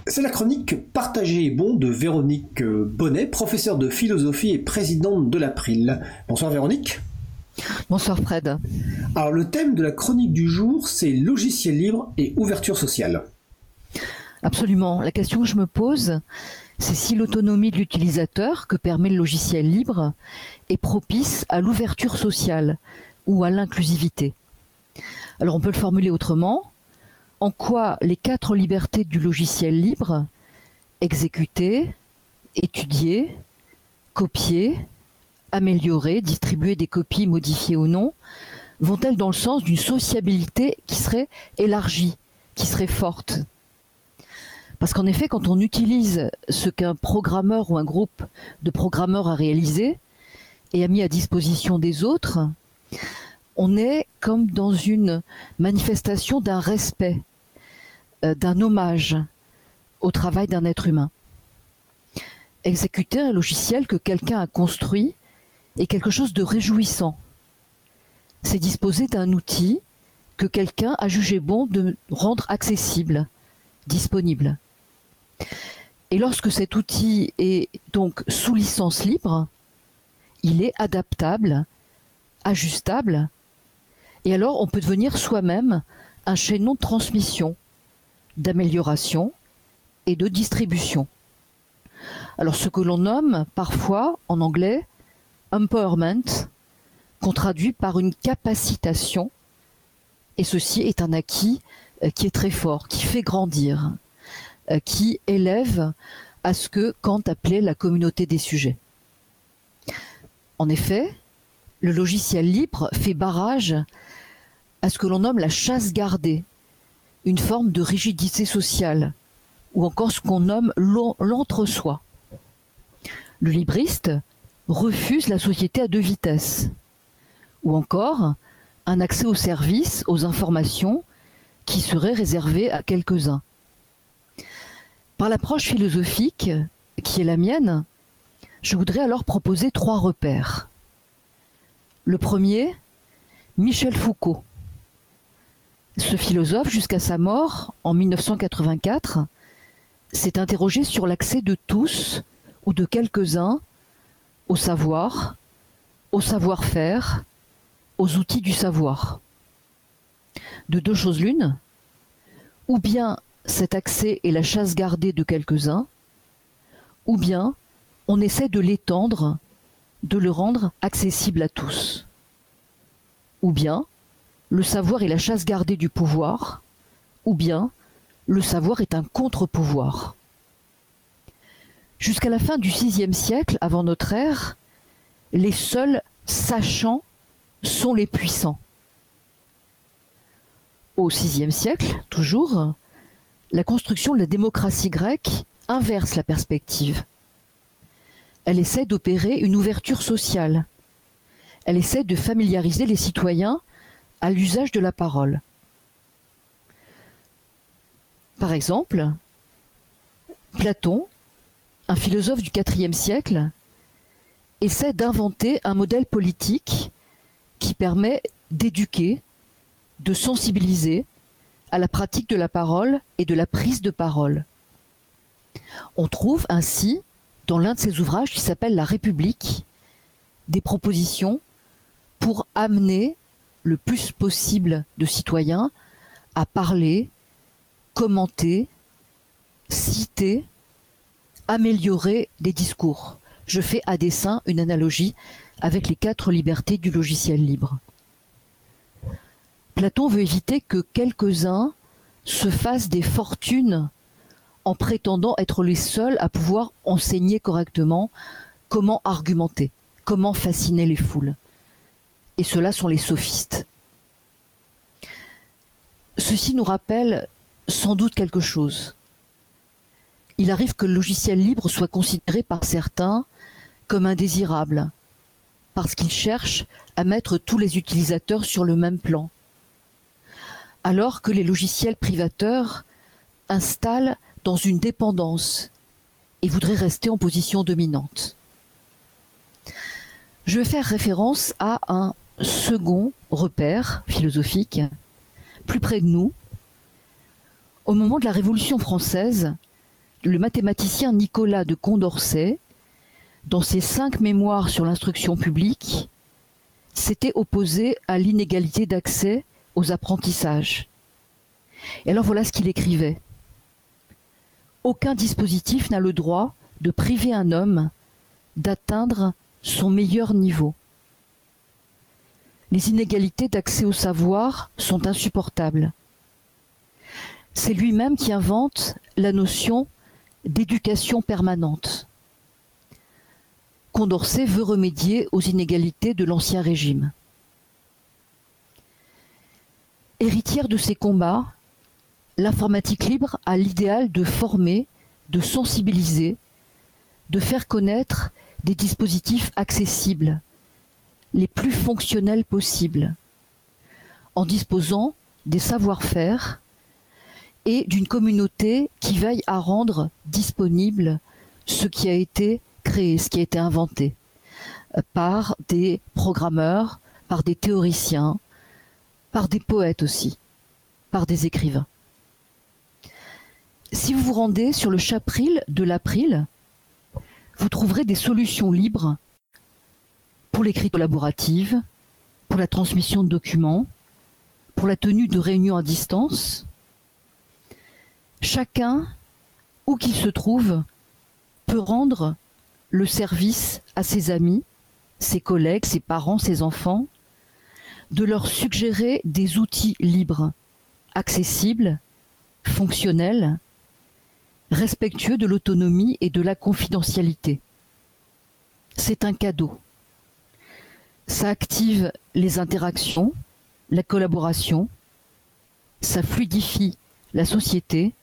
C'est la chronique Partagée et bon de Véronique Bonnet, professeure de philosophie et présidente de l'April. Bonsoir Véronique. Bonsoir Fred. Alors le thème de la chronique du jour, c'est logiciel libre et ouverture sociale. Absolument. La question que je me pose, c'est si l'autonomie de l'utilisateur que permet le logiciel libre est propice à l'ouverture sociale ou à l'inclusivité. Alors on peut le formuler autrement. En quoi les quatre libertés du logiciel libre, exécuter, étudier, copier, améliorer, distribuer des copies modifiées ou non, vont-elles dans le sens d'une sociabilité qui serait élargie, qui serait forte? Parce qu'en effet, quand on utilise ce qu'un programmeur ou un groupe de programmeurs a réalisé et a mis à disposition des autres, on est comme dans une manifestation d'un respect, euh, d'un hommage au travail d'un être humain. Exécuter un logiciel que quelqu'un a construit est quelque chose de réjouissant. C'est disposer d'un outil que quelqu'un a jugé bon de rendre accessible, disponible. Et lorsque cet outil est donc sous licence libre, il est adaptable, ajustable, et alors on peut devenir soi-même un chaînon de transmission, d'amélioration et de distribution. Alors ce que l'on nomme parfois en anglais empowerment, qu'on traduit par une capacitation, et ceci est un acquis euh, qui est très fort, qui fait grandir, euh, qui élève à ce que Kant appelait la communauté des sujets. En effet, le logiciel libre fait barrage à ce que l'on nomme la chasse gardée, une forme de rigidité sociale, ou encore ce qu'on nomme l'entre-soi. Le libriste refuse la société à deux vitesses. Ou encore, un accès aux services, aux informations, qui serait réservé à quelques-uns. Par l'approche philosophique, qui est la mienne, je voudrais alors proposer trois repères. Le premier, Michel Foucault. Ce philosophe, jusqu'à sa mort en 1984, s'est interrogé sur l'accès de tous ou de quelques-uns au savoir, au savoir-faire, aux outils du savoir. De deux choses l'une, ou bien cet accès est la chasse gardée de quelques-uns, ou bien on essaie de l'étendre, de le rendre accessible à tous. Ou bien le savoir est la chasse gardée du pouvoir, ou bien le savoir est un contre-pouvoir. Jusqu'à la fin du VIe siècle, avant notre ère, les seuls sachants sont les puissants. Au VIe siècle, toujours, la construction de la démocratie grecque inverse la perspective. Elle essaie d'opérer une ouverture sociale. Elle essaie de familiariser les citoyens à l'usage de la parole. Par exemple, Platon un philosophe du IVe siècle essaie d'inventer un modèle politique qui permet d'éduquer, de sensibiliser à la pratique de la parole et de la prise de parole. On trouve ainsi, dans l'un de ses ouvrages qui s'appelle La République, des propositions pour amener le plus possible de citoyens à parler, commenter, citer améliorer les discours. Je fais à dessein une analogie avec les quatre libertés du logiciel libre. Platon veut éviter que quelques-uns se fassent des fortunes en prétendant être les seuls à pouvoir enseigner correctement comment argumenter, comment fasciner les foules. Et ceux-là sont les sophistes. Ceci nous rappelle sans doute quelque chose. Il arrive que le logiciel libre soit considéré par certains comme indésirable, parce qu'il cherche à mettre tous les utilisateurs sur le même plan, alors que les logiciels privateurs installent dans une dépendance et voudraient rester en position dominante. Je vais faire référence à un second repère philosophique plus près de nous. Au moment de la Révolution française, le mathématicien Nicolas de Condorcet, dans ses cinq mémoires sur l'instruction publique, s'était opposé à l'inégalité d'accès aux apprentissages. Et alors voilà ce qu'il écrivait. Aucun dispositif n'a le droit de priver un homme d'atteindre son meilleur niveau. Les inégalités d'accès au savoir sont insupportables. C'est lui-même qui invente la notion d'éducation permanente. Condorcet veut remédier aux inégalités de l'Ancien Régime. Héritière de ces combats, l'informatique libre a l'idéal de former, de sensibiliser, de faire connaître des dispositifs accessibles, les plus fonctionnels possibles, en disposant des savoir-faire et d'une communauté qui veille à rendre disponible ce qui a été créé, ce qui a été inventé euh, par des programmeurs, par des théoriciens, par des poètes aussi, par des écrivains. Si vous vous rendez sur le chapril de l'April, vous trouverez des solutions libres pour l'écrit collaborative, pour la transmission de documents, pour la tenue de réunions à distance. Chacun, où qu'il se trouve, peut rendre le service à ses amis, ses collègues, ses parents, ses enfants, de leur suggérer des outils libres, accessibles, fonctionnels, respectueux de l'autonomie et de la confidentialité. C'est un cadeau. Ça active les interactions, la collaboration, ça fluidifie la société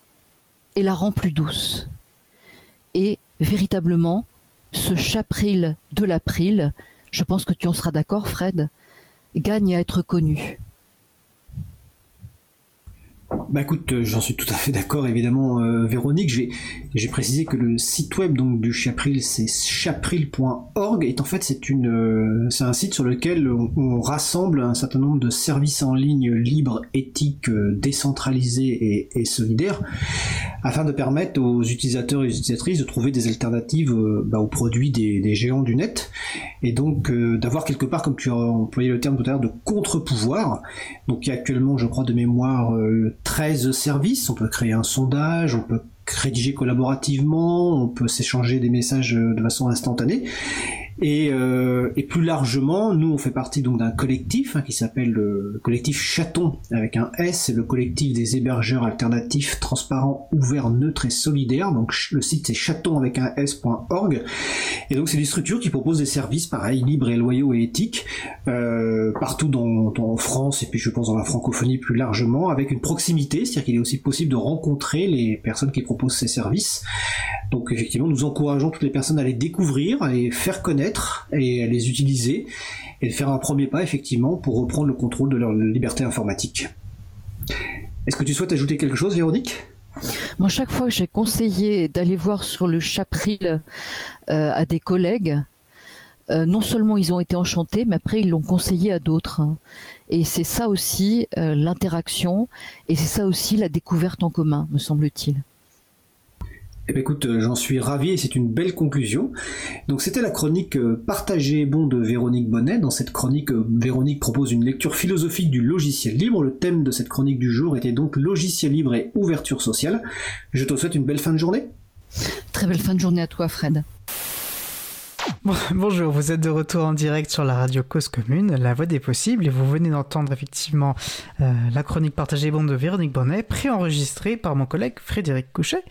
et la rend plus douce. Et véritablement, ce chapril de l'April, je pense que tu en seras d'accord Fred, gagne à être connu. Bah écoute, euh, j'en suis tout à fait d'accord, évidemment, euh, Véronique. J'ai précisé que le site web donc du Chapril, c'est chapril.org, et en fait c'est euh, un site sur lequel on, rassemble un certain nombre de services en ligne libres, éthiques, décentralisés et, solidaires, afin de permettre aux utilisateurs et utilisatrices de trouver des alternatives bah, aux produits des, des, géants du net, et donc d'avoir quelque part, comme tu as employé le terme tout à l'heure, de contre-pouvoir. Donc il y a actuellement, je crois, de mémoire 13 services, on peut créer un sondage, on peut rédiger collaborativement, on peut s'échanger des messages de façon instantanée. Et, euh, et, plus largement, nous on fait partie donc d'un collectif hein, qui s'appelle le collectif Chaton avec un S, c'est le collectif des hébergeurs alternatifs, transparents, ouverts, neutres et solidaires. Donc le site c'est chaton avec un S.org. Et donc c'est des structures qui proposent des services pareils, libres et loyaux et éthiques euh, partout dans, dans, France et puis je pense dans la francophonie plus largement, avec une proximité, c'est-à-dire qu'il est aussi possible de rencontrer les personnes qui proposent ces services. Donc effectivement, nous encourageons toutes les personnes à les découvrir, à les faire connaître et à les utiliser et faire un premier pas effectivement pour reprendre le contrôle de leur liberté informatique. Est-ce que tu souhaites ajouter quelque chose, Véronique? Moi, chaque fois que j'ai conseillé d'aller voir sur le chapril euh, à des collègues, euh, non seulement ils ont été enchantés, mais après ils l'ont conseillé à d'autres. Et c'est ça aussi euh, l'interaction, et c'est ça aussi la découverte en commun, me semble-t-il. Eh bien, écoute, euh, j'en suis ravi et c'est une belle conclusion. Donc c'était la chronique euh, Partagée bon de Véronique Bonnet. Dans cette chronique, euh, Véronique propose une lecture philosophique du logiciel libre. Le thème de cette chronique du jour était donc logiciel libre et ouverture sociale. Je te souhaite une belle fin de journée. Très belle fin de journée à toi, Fred. Bonjour, vous êtes de retour en direct sur la radio Cause Commune, la voix des possibles, et vous venez d'entendre effectivement euh, la chronique partagée bande de Véronique Bonnet, préenregistrée par mon collègue Frédéric Couchet.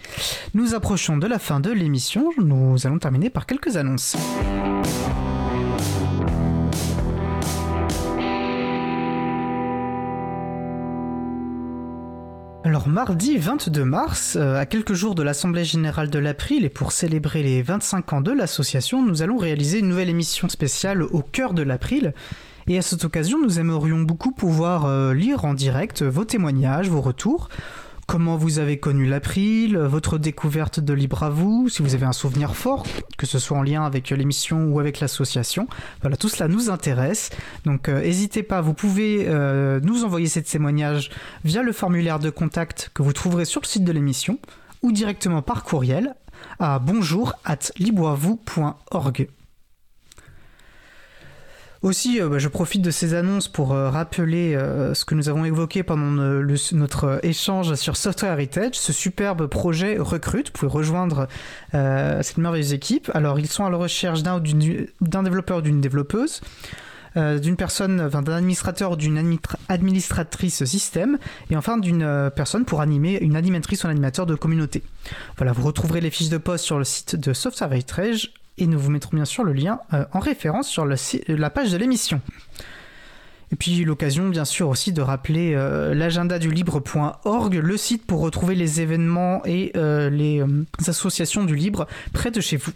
Nous approchons de la fin de l'émission, nous allons terminer par quelques annonces. Alors mardi 22 mars, euh, à quelques jours de l'Assemblée générale de l'April et pour célébrer les 25 ans de l'association, nous allons réaliser une nouvelle émission spéciale au cœur de l'April. Et à cette occasion, nous aimerions beaucoup pouvoir euh, lire en direct vos témoignages, vos retours comment vous avez connu l'April, votre découverte de Libre vous, si vous avez un souvenir fort, que ce soit en lien avec l'émission ou avec l'association. Voilà, tout cela nous intéresse. Donc euh, n'hésitez pas, vous pouvez euh, nous envoyer ces témoignages via le formulaire de contact que vous trouverez sur le site de l'émission ou directement par courriel à bonjour at aussi, euh, bah, je profite de ces annonces pour euh, rappeler euh, ce que nous avons évoqué pendant notre échange sur Software Heritage. Ce superbe projet recrute. Vous pouvez rejoindre cette merveilleuse équipe. Alors, ils sont à la recherche d'un développeur ou d'une développeuse. d'une personne, enfin, d'un administrateur d'une administratrice système, et enfin d'une personne pour animer, une animatrice ou un animateur de communauté. Voilà, vous retrouverez les fiches de poste sur le site de Software Heritage et nous vous mettrons bien sûr le lien euh, en référence sur la page de l'émission. Et puis l'occasion bien sûr aussi de rappeler euh, l'agenda du libre.org, le site pour retrouver les événements et euh, les associations du libre près de chez vous.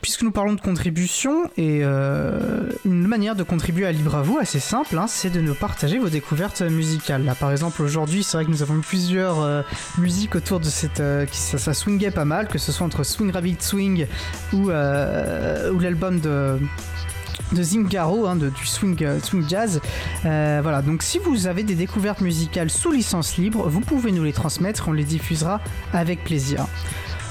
Puisque nous parlons de contribution, et euh, une manière de contribuer à Libre à vous, assez simple, hein, c'est de nous partager vos découvertes musicales. Là, par exemple, aujourd'hui, c'est vrai que nous avons plusieurs euh, musiques autour de cette... Euh, ça, ça, swingait pas mal, que ce soit entre Swing Rabbit Swing ou, l'album de de Zingaro, hein, du swing, swing jazz. voilà, donc si vous avez des découvertes musicales sous licence libre, vous pouvez nous les transmettre, on les diffusera avec plaisir.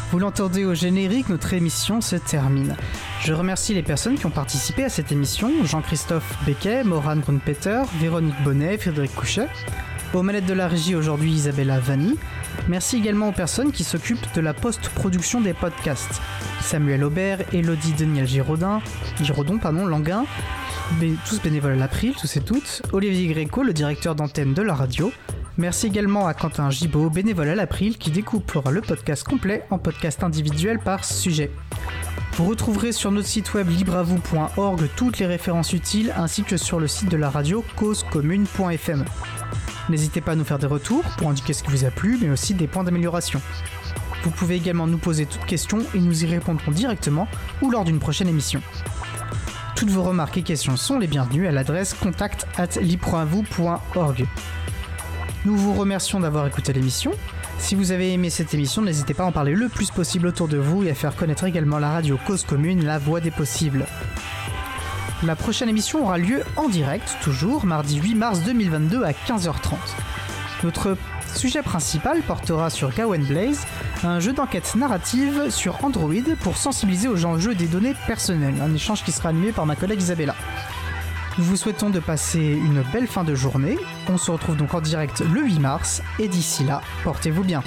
Vous l'entendez au générique, notre émission se termine. Je remercie les personnes qui ont participé à cette émission Jean-Christophe Becquet, Moran Grunpeter, Véronique Bonnet, Frédéric Couchet. Aux manettes de la régie aujourd'hui, Isabella Vanni. Merci également aux personnes qui s'occupent de la post-production des podcasts Samuel Aubert, Elodie Daniel Giraudin, Giraudon, pardon, Languin, tous bénévoles à l'April, tous et toutes, Olivier Gréco, le directeur d'antenne de la radio, Merci également à Quentin Gibaud, bénévole à l'April, qui découpera le podcast complet en podcast individuel par sujet. Vous retrouverez sur notre site web libreavou.org toutes les références utiles ainsi que sur le site de la radio causecommune.fm. N'hésitez pas à nous faire des retours pour indiquer ce qui vous a plu, mais aussi des points d'amélioration. Vous pouvez également nous poser toutes questions et nous y répondrons directement ou lors d'une prochaine émission. Toutes vos remarques et questions sont les bienvenues à l'adresse contact at nous vous remercions d'avoir écouté l'émission. Si vous avez aimé cette émission, n'hésitez pas à en parler le plus possible autour de vous et à faire connaître également la radio Cause Commune, la voix des possibles. La prochaine émission aura lieu en direct, toujours, mardi 8 mars 2022 à 15h30. Notre sujet principal portera sur Gawain Blaze, un jeu d'enquête narrative sur Android pour sensibiliser aux enjeux des données personnelles, un échange qui sera animé par ma collègue Isabella. Nous vous souhaitons de passer une belle fin de journée. On se retrouve donc en direct le 8 mars et d'ici là, portez-vous bien.